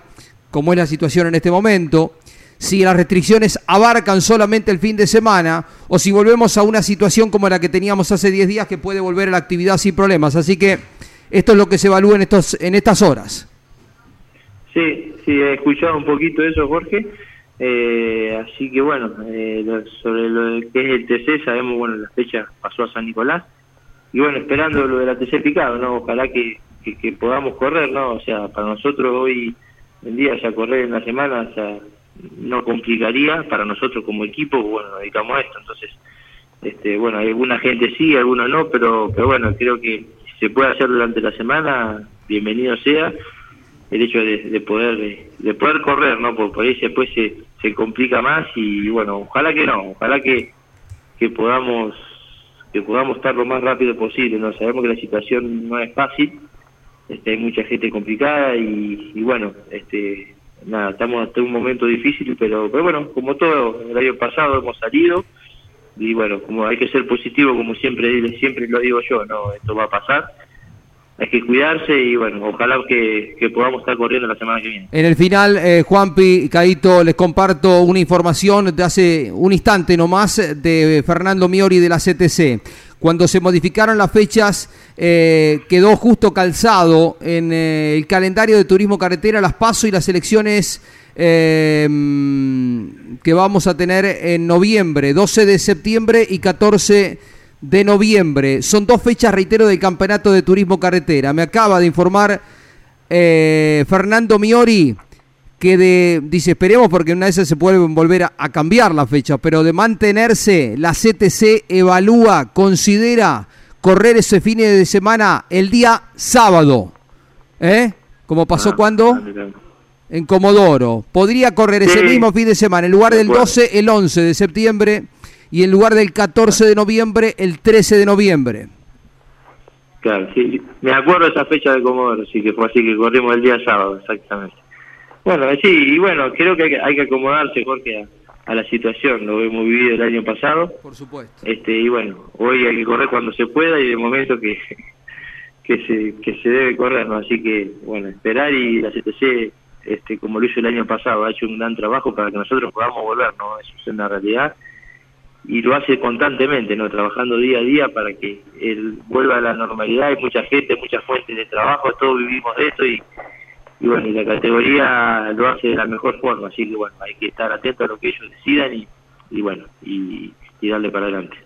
como es la situación en este momento. Si las restricciones abarcan solamente el fin de semana o si volvemos a una situación como la que teníamos hace 10 días que puede volver a la actividad sin problemas. Así que esto es lo que se evalúa en, estos, en estas horas. Sí, sí, he escuchado un poquito eso, Jorge. Eh, así que bueno, eh, sobre lo que es el TC, sabemos, bueno, la fecha pasó a San Nicolás. Y bueno, esperando lo de la TC picado, ¿no? Ojalá que, que, podamos correr, ¿no? O sea, para nosotros hoy en día ya correr en la semana, o sea, no complicaría para nosotros como equipo, bueno, nos dedicamos a esto. Entonces, este, bueno, alguna gente sí, algunos no, pero, pero bueno, creo que si se puede hacer durante la semana, bienvenido sea el hecho de, poder de, poder correr, ¿no? Por, por ahí después se, se complica más y bueno, ojalá que no, ojalá que, que podamos que podamos estar lo más rápido posible, ¿no? Sabemos que la situación no es fácil, este, hay mucha gente complicada y, bueno, este nada, estamos en un momento difícil, pero, pero bueno, como todo el año pasado hemos salido y bueno, como hay que ser positivo, como siempre siempre lo digo yo, no, esto va a pasar hay que cuidarse y bueno, ojalá que, podamos estar corriendo la semana que viene. En el final, eh, Juanpi, Caito, les comparto una información de hace un instante nomás de Fernando Miori de la CTC. Cuando se modificaron las fechas, eh, quedó justo calzado en eh, el calendario de turismo carretera las pasos y las elecciones que vamos a tener en noviembre, 12 de septiembre y 14 de noviembre. Son dos fechas, reitero, del Campeonato de Turismo Carretera. Me acaba de informar eh, Fernando Miori que de, dice, esperemos porque una vez se puede volver a, a, cambiar la fecha, pero de mantenerse, la CTC evalúa, considera correr ese fin de semana el día sábado. ¿Eh? Como pasó Ah, cuando? En Comodoro. Podría correr ese mismo fin de semana, en lugar De del acuerdo. 12, el 11 de septiembre, y en lugar del 14 de noviembre, el 13 de noviembre. Claro, sí, me acuerdo de esa fecha de Comodoro, sí que fue así que corrimos el día sábado, exactamente. Bueno, sí, y bueno, creo que hay que, hay que acomodarse, Jorge, a, a la situación, lo hemos vivido el año pasado, Por supuesto. este y bueno, hoy hay que correr cuando se pueda y de momento que, que se que se debe correr, ¿no? Así que, bueno, esperar y la CTC, este como lo hizo el año pasado, ha hecho un gran trabajo para que nosotros podamos volver, ¿no? Eso es una realidad y lo hace constantemente, ¿no? Trabajando día a día para que él vuelva a la normalidad. Hay mucha gente, muchas fuentes de trabajo, todos vivimos de esto y, y bueno, y la categoría lo hace de la mejor forma, así que bueno, hay que estar atento a lo que ellos decidan y, y bueno, y, y darle para adelante.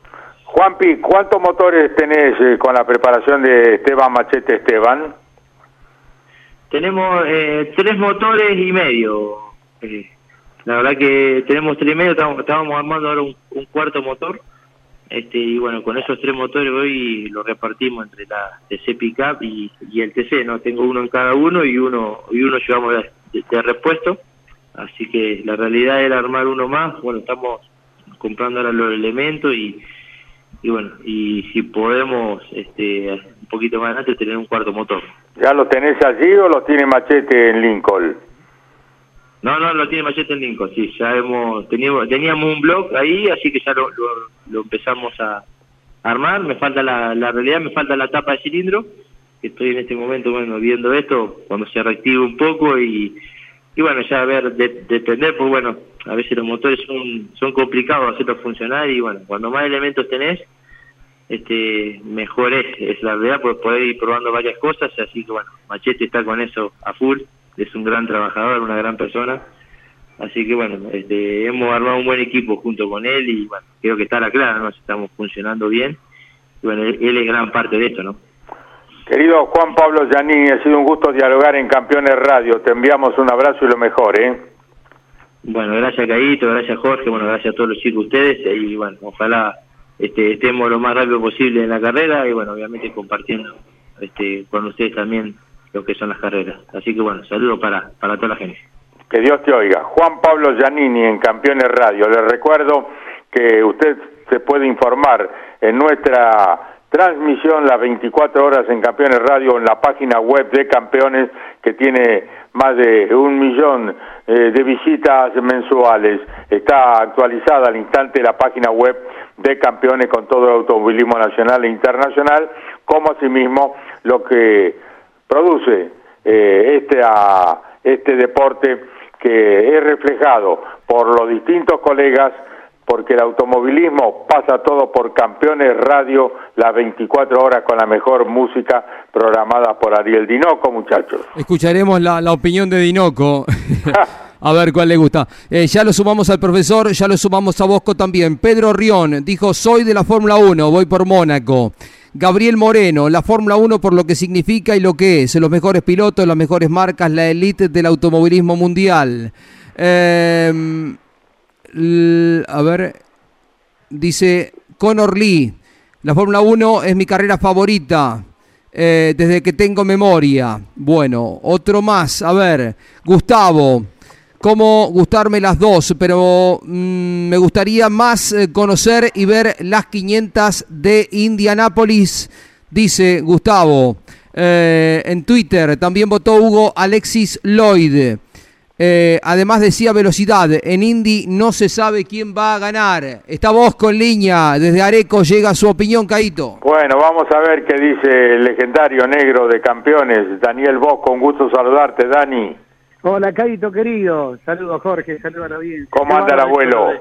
Juanpi, ¿cuántos motores tenés eh, con la preparación de Esteban Machete Esteban? Tenemos eh, tres motores y medio. eh, la verdad que tenemos tres y medio, estábamos, armando ahora un, cuarto motor. Este, y bueno, con esos tres motores hoy lo repartimos entre la TC Pickup y, el TC, ¿no? Tengo uno en cada uno y uno y uno llevamos de repuesto. Así que la realidad era armar uno más. Bueno, estamos comprando ahora los elementos y, y bueno, y si podemos este, un poquito más adelante tener un cuarto motor. ¿Ya lo tenés allí o lo tiene Machete en Lincoln? No, no, lo tiene Machete en Lincoln, sí, ya hemos, teníamos, teníamos un blog ahí, así que ya lo, lo, lo empezamos a armar, me falta la, realidad, me falta la tapa de cilindro, que estoy en este momento, bueno, viendo esto, cuando se reactive un poco y, y bueno, ya a ver, de- depender, pues bueno, a veces los motores son, son complicados hacerlos funcionar y bueno, cuando más elementos tenés, este mejor es, es la verdad, por poder ir probando varias cosas, así que bueno, Machete está con eso a full, es un gran trabajador, una gran persona, así que bueno, este, hemos armado un buen equipo junto con él y bueno, creo que está la clara, ¿no? estamos funcionando bien, y bueno, él, él es gran parte de esto, ¿no? Querido Juan Pablo Giannini, ha sido un gusto dialogar en Campeones Radio. Te enviamos un abrazo y lo mejor, ¿eh? Bueno, gracias Caíto, gracias Jorge, bueno, gracias a todos los chicos ustedes y bueno, ojalá este, estemos lo más rápido posible en la carrera y bueno, obviamente compartiendo este, con ustedes también lo que son las carreras. Así que bueno, saludos para, para toda la gente. Que Dios te oiga. Juan Pablo Giannini en Campeones Radio. Les recuerdo que usted se puede informar en nuestra transmisión las 24 horas en Campeones Radio en la página web de Campeones que tiene más de un millón eh, de visitas mensuales. Está actualizada al instante la página web de Campeones con todo el automovilismo nacional e internacional, como asimismo lo que produce eh, este, a- este deporte que es reflejado por los distintos colegas, porque el automovilismo pasa todo por Campeones Radio, las 24 horas con la mejor música programada por Ariel Dinoco, muchachos. Escucharemos la, la opinión de Dinoco. A ver cuál le gusta. Eh, ya lo sumamos al profesor, ya lo sumamos a Bosco también. Pedro Rión dijo, soy de la Fórmula 1, voy por Mónaco. Gabriel Moreno, la Fórmula 1 por lo que significa y lo que es. Los mejores pilotos, las mejores marcas, la élite del automovilismo mundial. L- a ver, dice Conor Lee, la Fórmula 1 es mi carrera favorita eh, desde que tengo memoria. Bueno, otro más, a ver, Gustavo, cómo gustarme las dos, pero mm, me gustaría más eh, conocer y ver las 500 de Indianápolis, dice Gustavo. Eh, en Twitter también votó Hugo Alexis Lloyd. Eh, además decía velocidad, en Indy no se sabe quién va a ganar. Está Bosco en línea, desde Areco llega su opinión, Caito. Bueno, vamos a ver qué dice el legendario negro de campeones, Daniel Bosco, un gusto saludarte, Dani. Hola, Caito querido. Saludos, Jorge. Saludos a la audiencia. ¿Cómo anda el abuelo?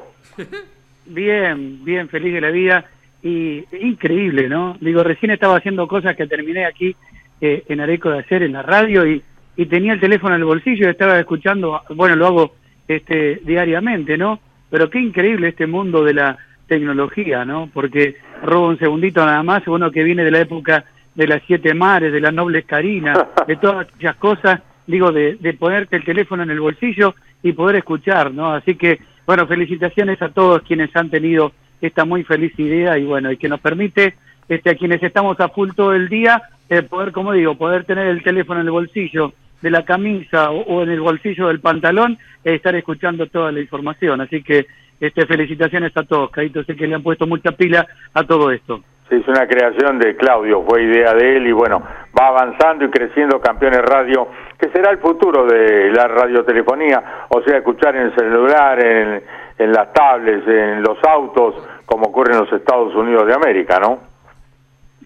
Bien, bien, feliz de la vida. Y increíble, ¿no? Digo, recién estaba haciendo cosas que terminé aquí eh, en Areco de hacer en la radio y, y tenía el teléfono en el bolsillo y estaba escuchando, bueno, lo hago este diariamente, ¿no? Pero qué increíble este mundo de la tecnología, ¿no? Porque robo un segundito nada más, uno que viene de la época de las siete mares, de las nobles carinas, de todas aquellas cosas, digo, de, de ponerte el teléfono en el bolsillo y poder escuchar, ¿no? Así que, bueno, felicitaciones a todos quienes han tenido esta muy feliz idea y bueno, y que nos permite este, a quienes estamos a full todo el día, eh, poder, como digo, poder tener el teléfono en el bolsillo de la camisa o, en el bolsillo del pantalón, eh, estar escuchando toda la información. Así que este, felicitaciones a todos, Caíto, sé que le han puesto mucha pila a todo esto. Es una creación de Claudio, fue idea de él y bueno, va avanzando y creciendo Campeones Radio, que será el futuro de la radiotelefonía, o sea, escuchar en el celular, en, en las tablets, en los autos, como ocurre en los Estados Unidos de América, ¿no?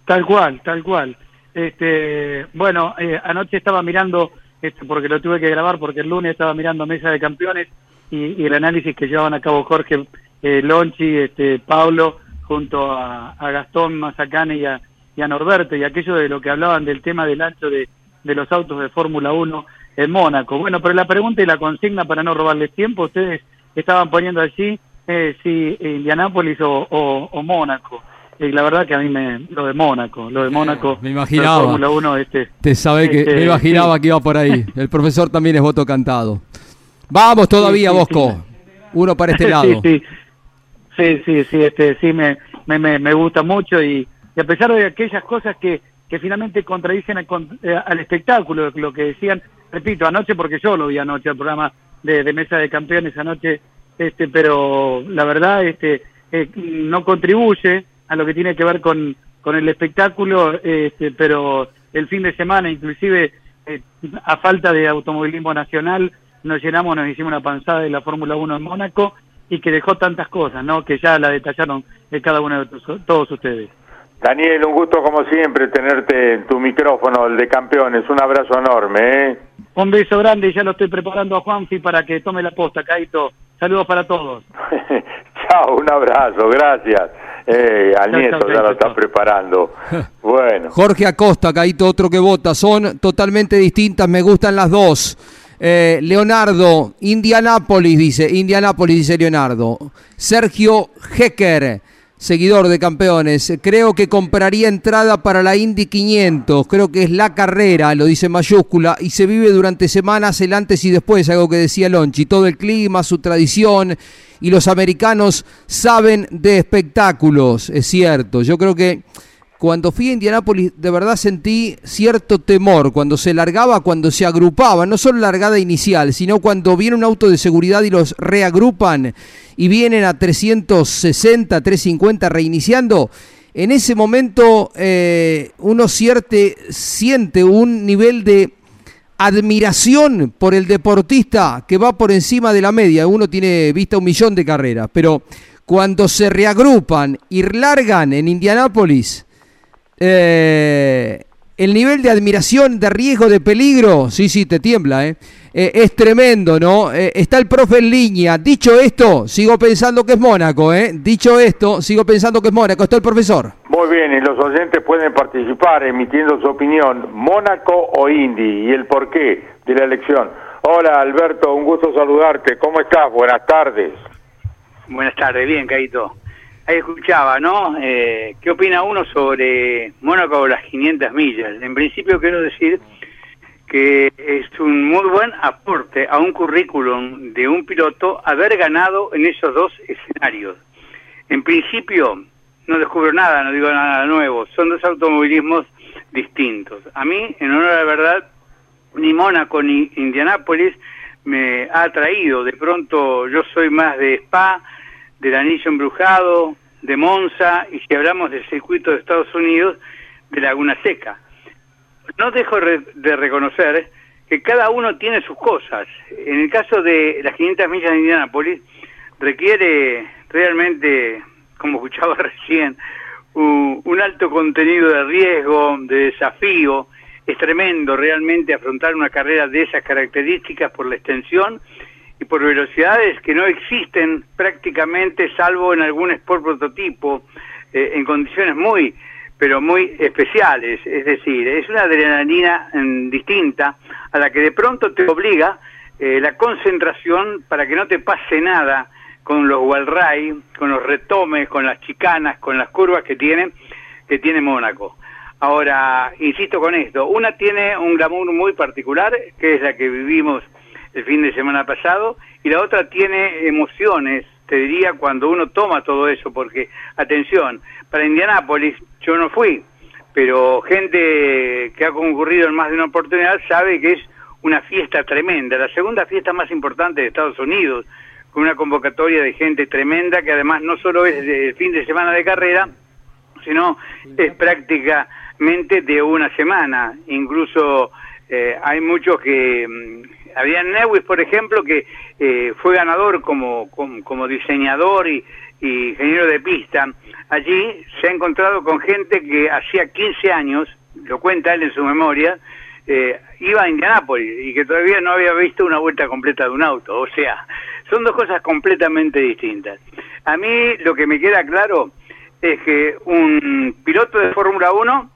Tal cual, tal cual. Este, bueno, eh, anoche estaba mirando, este, porque lo tuve que grabar, porque el lunes estaba mirando Mesa de Campeones y, y el análisis que llevaban a cabo Jorge eh, Lonchi, este, Pablo, junto a, a Gastón Mazacane y a, y a Norberto, y aquello de lo que hablaban del tema del ancho de, de los autos de Fórmula 1 en Mónaco. Bueno, pero la pregunta y la consigna para no robarles tiempo, ustedes estaban poniendo allí eh, si Indianápolis o, o, o Mónaco. Y la verdad que a mí me lo de Mónaco, lo de Mónaco, Me imaginaba. Fórmula 1 este Te sabe que este, me imaginaba sí. que iba por ahí. El profesor también es voto cantado. Vamos todavía, Sí, sí, Bosco. Uno para este lado. sí, sí, sí, sí, sí, este, sí me, me, me, gusta mucho y, y a pesar de aquellas cosas que, que finalmente contradicen al, eh, al espectáculo, lo que decían, repito, anoche porque yo lo vi anoche el programa de, de Mesa de Campeones anoche, este, pero la verdad este, eh, no contribuye a lo que tiene que ver con, con el espectáculo, este, pero el fin de semana inclusive eh, a falta de automovilismo nacional, nos llenamos, nos hicimos una panzada de la Fórmula 1 en Mónaco y que dejó tantas cosas, ¿no? Que ya la detallaron de cada uno de todos ustedes. Daniel, un gusto como siempre tenerte en tu micrófono, el de Campeones. Un abrazo enorme, ¿eh? Un beso grande y ya lo estoy preparando a Juanfi para que tome la posta, Caito. Saludos para todos. Chao, un abrazo, gracias. Eh, al Chao, nieto chao, ya lo está preparando. Bueno, Jorge Acosta, Caito, otro que vota. Son totalmente distintas, me gustan las dos. Eh, Leonardo, Indianápolis, dice. Indianápolis, dice Leonardo. Sergio Hecker, seguidor de campeones. Creo que compraría entrada para la Indy 500. Creo que es la carrera, lo dice mayúscula. Y se vive durante semanas el antes y después, algo que decía Lonchi. Todo el clima, su tradición. Y los americanos saben de espectáculos, es cierto. Yo creo que cuando fui a Indianápolis, de verdad sentí cierto temor cuando se largaba, cuando se agrupaban, no solo largada inicial, sino cuando viene un auto de seguridad y los reagrupan y vienen a 360, 350 reiniciando. En ese momento eh, uno siente un nivel de admiración por el deportista que va por encima de la media. Uno tiene vista un millón de carreras, pero cuando se reagrupan y largan en Indianápolis, eh, el nivel de admiración, de riesgo, de peligro, sí, sí, te tiembla, ¿eh? Eh, es tremendo, ¿no? Eh, está el profe en línea. Dicho esto, sigo pensando que es Mónaco, ¿eh? Dicho esto, sigo pensando que es Mónaco. Está el profesor. muy bien, y los oyentes pueden participar emitiendo su opinión, Mónaco o Indy, y el porqué de la elección. Hola Alberto, un gusto saludarte. ¿Cómo estás? Buenas tardes. Buenas tardes, bien, Caito. Ahí escuchaba, ¿no? Eh, ¿Qué opina uno sobre Mónaco o las 500 millas? En principio quiero decir que es un muy buen aporte a un currículum de un piloto haber ganado en esos dos escenarios. En principio, no descubro nada, no digo nada nuevo, son dos automovilismos distintos. A mí, en honor a la verdad, ni Mónaco ni Indianápolis me ha atraído. De pronto yo soy más de Spa, del Anillo Embrujado, de Monza y si hablamos del circuito de Estados Unidos, de Laguna Seca. No dejo de reconocer que cada uno tiene sus cosas. En el caso de las 500 millas de Indianápolis, requiere realmente, como escuchaba recién, un, un alto contenido de riesgo, de desafío. Es tremendo realmente afrontar una carrera de esas características por la extensión y por velocidades que no existen prácticamente salvo en algún sport prototipo eh, en condiciones muy pero muy especiales, es decir, es una adrenalina mm, distinta a la que de pronto te obliga eh, la concentración para que no te pase nada con los Walray, con los retomes, con las chicanas, con las curvas que tiene, que tiene Mónaco. Ahora, insisto con esto, una tiene un glamour muy particular, que es la que vivimos el fin de semana pasado, y la otra tiene emociones, te diría, cuando uno toma todo eso, porque, atención, para Indianápolis yo no fui, pero gente que ha concurrido en más de una oportunidad sabe que es una fiesta tremenda, la segunda fiesta más importante de Estados Unidos, con una convocatoria de gente tremenda que además no solo es el fin de semana de carrera, sino es prácticamente de una semana. Incluso eh, hay muchos que... Había Newis, por ejemplo, que eh, fue ganador como, como, diseñador y, y ingeniero de pista. Allí se ha encontrado con gente que hacía 15 años, lo cuenta él en su memoria, eh, iba a Indianápolis y que todavía no había visto una vuelta completa de un auto. O sea, son dos cosas completamente distintas. A mí lo que me queda claro es que un piloto de Fórmula 1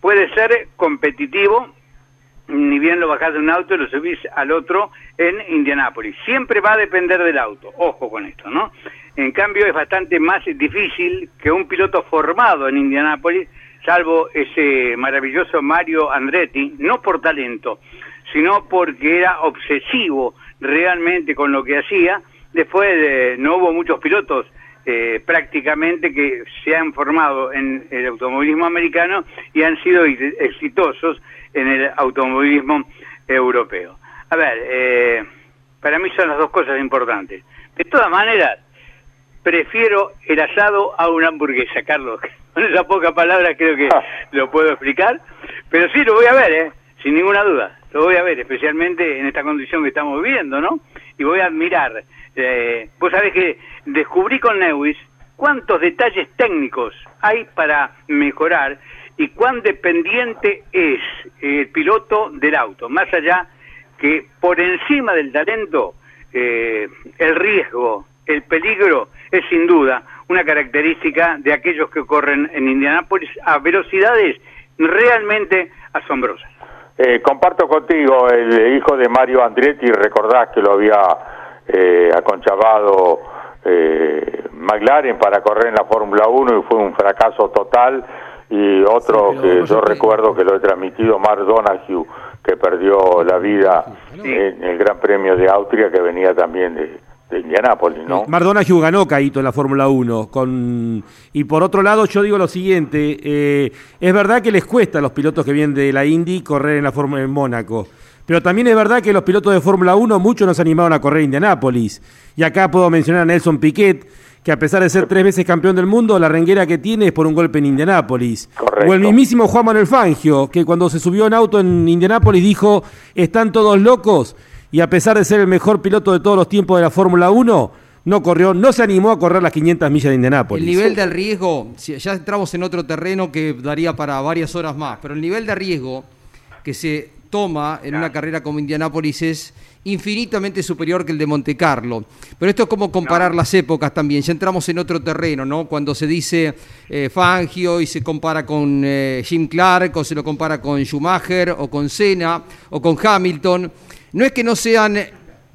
puede ser competitivo, ni bien lo bajás de un auto y lo subís al otro en Indianápolis. Siempre va a depender del auto, ojo con esto, ¿no? En cambio es bastante más difícil que un piloto formado en Indianápolis, salvo ese maravilloso Mario Andretti, no por talento, sino porque era obsesivo realmente con lo que hacía. Después no hubo muchos pilotos eh, prácticamente que se han formado en el automovilismo americano y han sido ex- exitosos en el automovilismo europeo. A ver, eh, para mí son las dos cosas importantes. De todas maneras, prefiero el asado a una hamburguesa, Carlos. Con esa poca palabra creo que lo puedo explicar. Pero sí, lo voy a ver, ¿eh? sin ninguna duda. Lo voy a ver, especialmente en esta condición que estamos viviendo, ¿no? Y voy a admirar. Eh, vos sabés que descubrí con Lewis cuántos detalles técnicos hay para mejorar y cuán dependiente es el piloto del auto. Más allá que por encima del talento, eh, el riesgo, el peligro es sin duda una característica de aquellos que corren en Indianápolis a velocidades realmente asombrosas. Eh, comparto contigo, el hijo de Mario Andretti, recordás que lo había eh, aconchabado eh, McLaren para correr en la Fórmula 1 y fue un fracaso total. Y otro que yo recuerdo que lo he transmitido, Mark Donahue, que perdió la vida en el Gran Premio de Austria, que venía también de, de Indianápolis, ¿no? Mardonaghu ganó Caito en la Fórmula 1. Con... Y por otro lado, yo digo lo siguiente: eh, es verdad que les cuesta a los pilotos que vienen de la Indy correr en la Fórmula en Mónaco. Pero también es verdad que los pilotos de Fórmula 1, muchos nos animaron a correr en Indianápolis. Y acá puedo mencionar a Nelson Piquet, que a pesar de ser tres veces campeón del mundo, la renguera que tiene es por un golpe en Indianápolis. O el mismísimo Juan Manuel Fangio, que cuando se subió en auto en Indianápolis dijo: están todos locos. Y a pesar de ser el mejor piloto de todos los tiempos de la Fórmula 1, no corrió, no se animó a correr las 500 millas de Indianápolis. El nivel de riesgo, si- ya entramos en otro terreno que daría para varias horas más, pero el nivel de riesgo que se toma en una carrera como Indianápolis es infinitamente superior que el de Monte Carlo. Pero esto es como comparar las épocas también, ya entramos en otro terreno, ¿no? Cuando se dice eh, Fangio y se compara con eh, Jim Clark o se lo compara con Schumacher o con Senna o con Hamilton, no es que no sean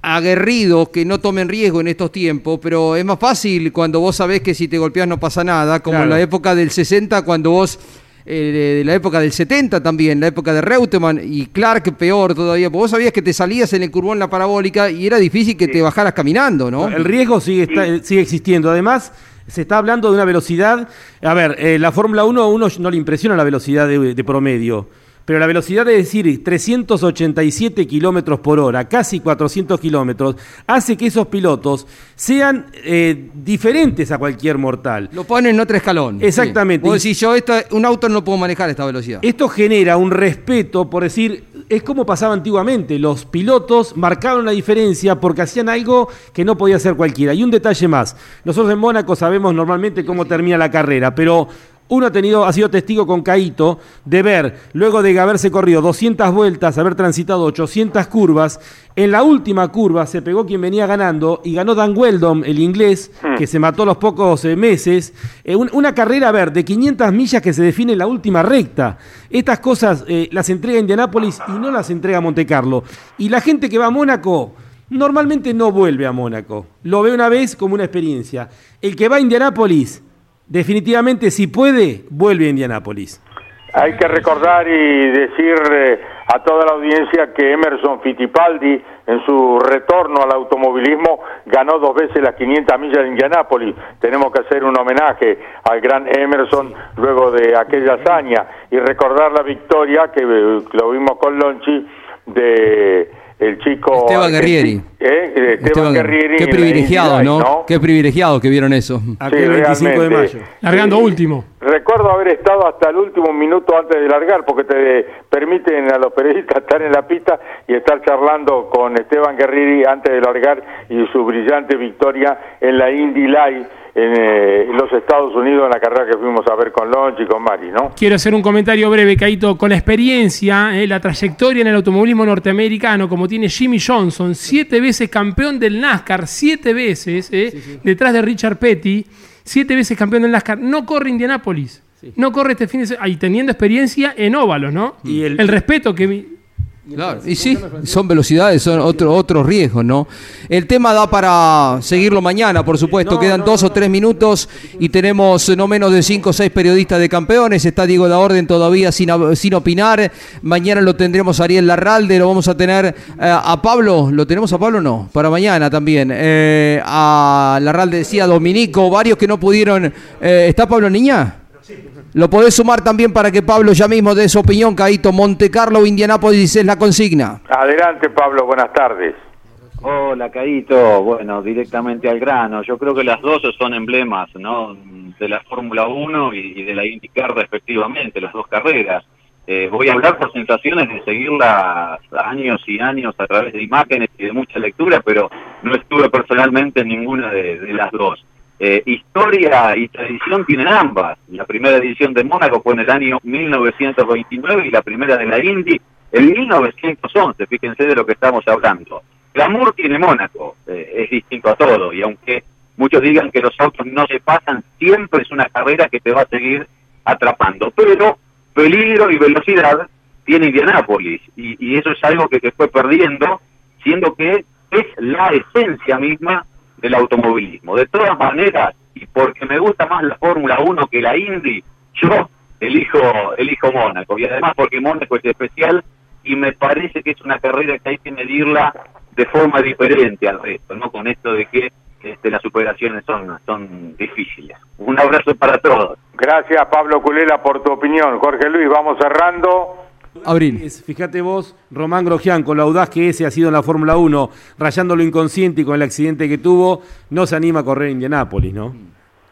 aguerridos que no tomen riesgo en estos tiempos, pero es más fácil cuando vos sabés que si te golpeas no pasa nada, como en la época del 60 cuando vos, eh, de, la época del 70 también, la época de Reutemann y Clark peor todavía, porque vos sabías que te salías en el curbón la parabólica y era difícil que te bajaras caminando, ¿no? El riesgo sigue, está- eh, sigue existiendo. Además, se está hablando de una velocidad. A ver, eh, la Fórmula 1 a uno no le impresiona la velocidad de, de promedio. Pero la velocidad de decir 387 kilómetros por hora, casi 400 kilómetros, hace que esos pilotos sean eh, diferentes a cualquier mortal. Lo ponen en otro escalón. Exactamente. Sí. Decís, yo un auto no puedo manejar a esta velocidad. Esto genera un respeto, por decir, es como pasaba antiguamente. Los pilotos marcaban la diferencia porque hacían algo que no podía hacer cualquiera. Y un detalle más. Nosotros en Mónaco sabemos normalmente cómo termina la carrera, pero uno ha, tenido, ha sido testigo con Caito de ver, luego de haberse corrido 200 vueltas, haber transitado 800 curvas, en la última curva se pegó quien venía ganando y ganó Dan Weldon, el inglés, que se mató a los pocos eh, meses. Eh, un- una carrera, a ver, de 500 millas que se define en la última recta. Estas cosas eh, las entrega Indianápolis y no las entrega Monte Carlo. Y la gente que va a Mónaco normalmente no vuelve a Mónaco. Lo ve una vez como una experiencia. El que va a Indianápolis, definitivamente si puede, vuelve a Indianápolis. Hay que recordar y decir eh, a toda la audiencia que Emerson Fittipaldi en su retorno al automovilismo ganó dos veces las 500 millas de Indianápolis. Tenemos que hacer un homenaje al gran Emerson luego de aquella hazaña y recordar la victoria que eh, lo vimos con Lonchi de el chico Esteban Guerrieri. ¿eh? De Esteban, Esteban, Guerrieri qué privilegiado, ¿no? ¿no? Qué privilegiado que vieron eso. Aquel 25 de mayo. Largando último. Recuerdo haber estado hasta el último minuto antes de largar, porque te permiten a los periodistas estar en la pista y estar charlando con Esteban Guerriri antes de largar y su brillante victoria en la Indy Light en eh, los Estados Unidos, en la carrera que fuimos a ver con Lonch y con Mari, ¿no? Quiero hacer un comentario breve, Caito. Con la experiencia, eh, la trayectoria en el automovilismo norteamericano, como tiene Jimmy Johnson, siete veces campeón del NASCAR, siete veces, eh, detrás de Richard Petty, siete veces campeón del NASCAR, no corre Indianápolis. No corre este fin de semana. Y teniendo experiencia en óvalos, ¿no? Y el- el respeto que. Claro, y sí, son velocidades, son otro, otros riesgos, ¿no? El tema da para seguirlo mañana, por supuesto. Quedan dos o tres minutos y tenemos no menos de cinco o seis periodistas de campeones. Está Diego da Orden todavía sin, sin opinar. Mañana lo tendremos a Ariel Larralde, lo vamos a tener eh, a Pablo. ¿Lo tenemos a Pablo? No, para mañana también. Eh, a Larralde decía Dominico, varios que no pudieron. eh, ¿Está Pablo Niña? Lo podés sumar también para que Pablo ya mismo dé su opinión, Caito. Monte Carlo, Indianápolis es la consigna. Adelante, Pablo, buenas tardes. Hola, Caíto. Bueno, directamente al grano. Yo creo que las dos son emblemas, ¿no? De la Fórmula 1 y, y de la IndyCar respectivamente, las dos carreras. Eh, voy a hablar por sensaciones de seguirlas años y años a través de imágenes y de mucha lectura, pero no estuve personalmente en ninguna de, de las dos. Eh, historia y tradición tienen ambas. La primera edición de Mónaco fue en el año 1929 y la primera de la Indy en 1911. Fíjense de lo que estamos hablando. Glamour tiene Mónaco, eh, es distinto a todo, y aunque muchos digan que los autos no se pasan, siempre es una carrera que te va a seguir atrapando. Pero peligro y velocidad tiene Indianápolis, y, y eso es algo que se fue perdiendo, siendo que es la esencia misma del automovilismo. De todas maneras, y porque me gusta más la Fórmula 1 que la Indy, yo elijo, elijo Mónaco, y además porque Mónaco es especial y me parece que es una carrera que hay que medirla de forma diferente al resto, no con esto de que este, las superaciones son, son difíciles. Un abrazo para todos. Gracias, Pablo Culela, por tu opinión. Jorge Luis, vamos cerrando. Abril. Fíjate vos, Román Grosjean, con lo audaz que ese ha sido en la Fórmula 1, rayando lo inconsciente y con el accidente que tuvo, no se anima a correr en Indianápolis, ¿no?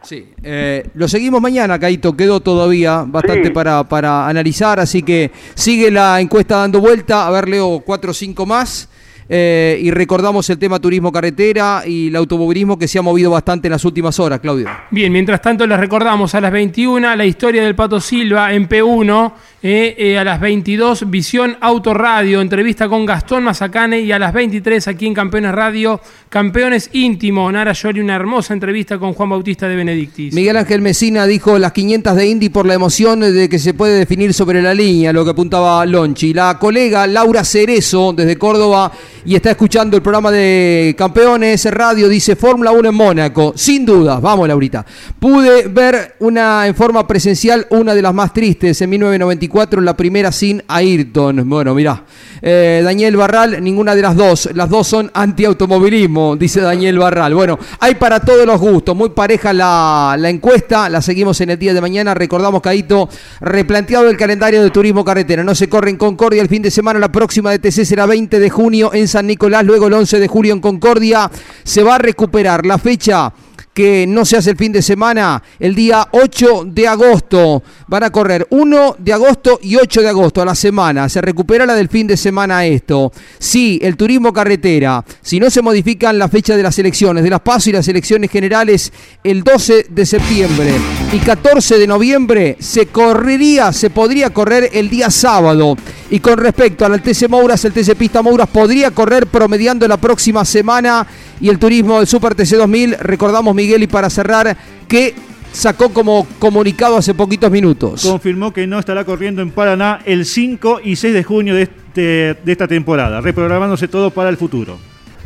Sí. Eh, lo seguimos mañana, Caito. Quedó todavía bastante Sí. para, para analizar, así que sigue la encuesta dando vuelta. A ver, Leo, cuatro o cinco más. Eh, y recordamos el tema turismo carretera y el automovilismo que se ha movido bastante en las últimas horas, Claudio. Bien, mientras tanto les recordamos a las 21 la historia del Pato Silva en P1, eh, eh, a las 22 Visión Autoradio, entrevista con Gastón Mazacane y a las 23 aquí en Campeones Radio, Campeones Íntimo, Nara Yori, una hermosa entrevista con Juan Bautista de Benedictis. Miguel Ángel Mesina dijo las 500 de Indy por la emoción de que se puede definir sobre la línea, lo que apuntaba Lonchi. La colega Laura Cerezo, desde Córdoba, y está escuchando el programa de Campeones Radio, dice Fórmula 1 en Mónaco. Sin duda, vamos Laurita. Pude ver una en forma presencial, una de las más tristes, en 1994, la primera sin Ayrton. Bueno, mirá. Eh, Daniel Barral, ninguna de las dos. Las dos son antiautomovilismo, dice Daniel Barral. Bueno, hay para todos los gustos. Muy pareja la, encuesta. La seguimos en el día de mañana. Recordamos, Caito, replanteado el calendario de turismo carretera. No se corre en Concordia el fin de semana. La próxima de TC será 20 de junio en San Nicolás. Luego el 11 de julio en Concordia. Se va a recuperar la fecha que no se hace el fin de semana, el día 8 de agosto. Van a correr 1 de agosto y 8 de agosto a la semana. Se recupera la del fin de semana esto. Sí, el turismo carretera. Si no se modifican la fecha de las elecciones, de las PASO y las elecciones generales, el 12 de septiembre y 14 de noviembre se correría, se podría correr el día sábado. Y con respecto al TC Mouras, el TC Pista Mouras podría correr promediando la próxima semana y el turismo del Super TC 2000, recordamos Miguel y para cerrar que sacó como comunicado hace poquitos minutos. Confirmó que no estará corriendo en Paraná el 5 y 6 de junio de, este, de esta temporada, reprogramándose todo para el futuro.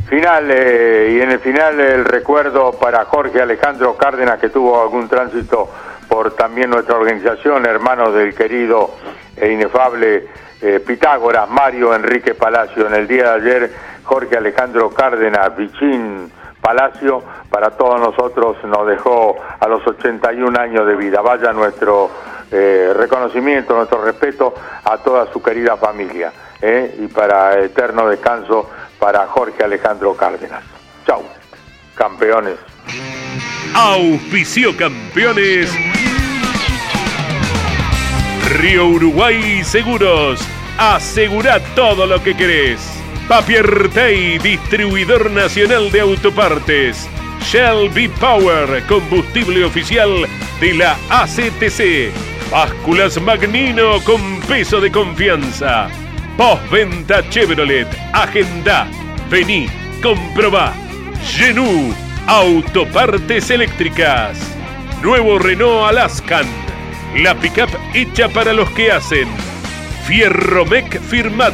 Final, eh, y en el final el recuerdo para Jorge Alejandro Cárdenas, que tuvo algún tránsito por también nuestra organización, hermanos del querido e inefable eh, Pitágoras, Mario Enrique Palacio. En el día de ayer, Jorge Alejandro Cárdenas, Bichín Palacio, para todos nosotros nos dejó a los 81 años de vida. Vaya nuestro eh, reconocimiento, nuestro respeto a toda su querida familia. ¿eh? Y para eterno descanso para Jorge Alejandro Cárdenas. Chau, campeones. Auspicio campeones. Río Uruguay Seguros. Asegura todo lo que querés. Papiertei, distribuidor nacional de autopartes. Shell B Power, combustible oficial de la ACTC. Básculas Magnino con peso de confianza. Postventa Chevrolet. Agenda. Vení, comprobá. Genú. Autopartes eléctricas. Nuevo Renault Alaskan. La pickup hecha para los que hacen. Fierromec Firmat.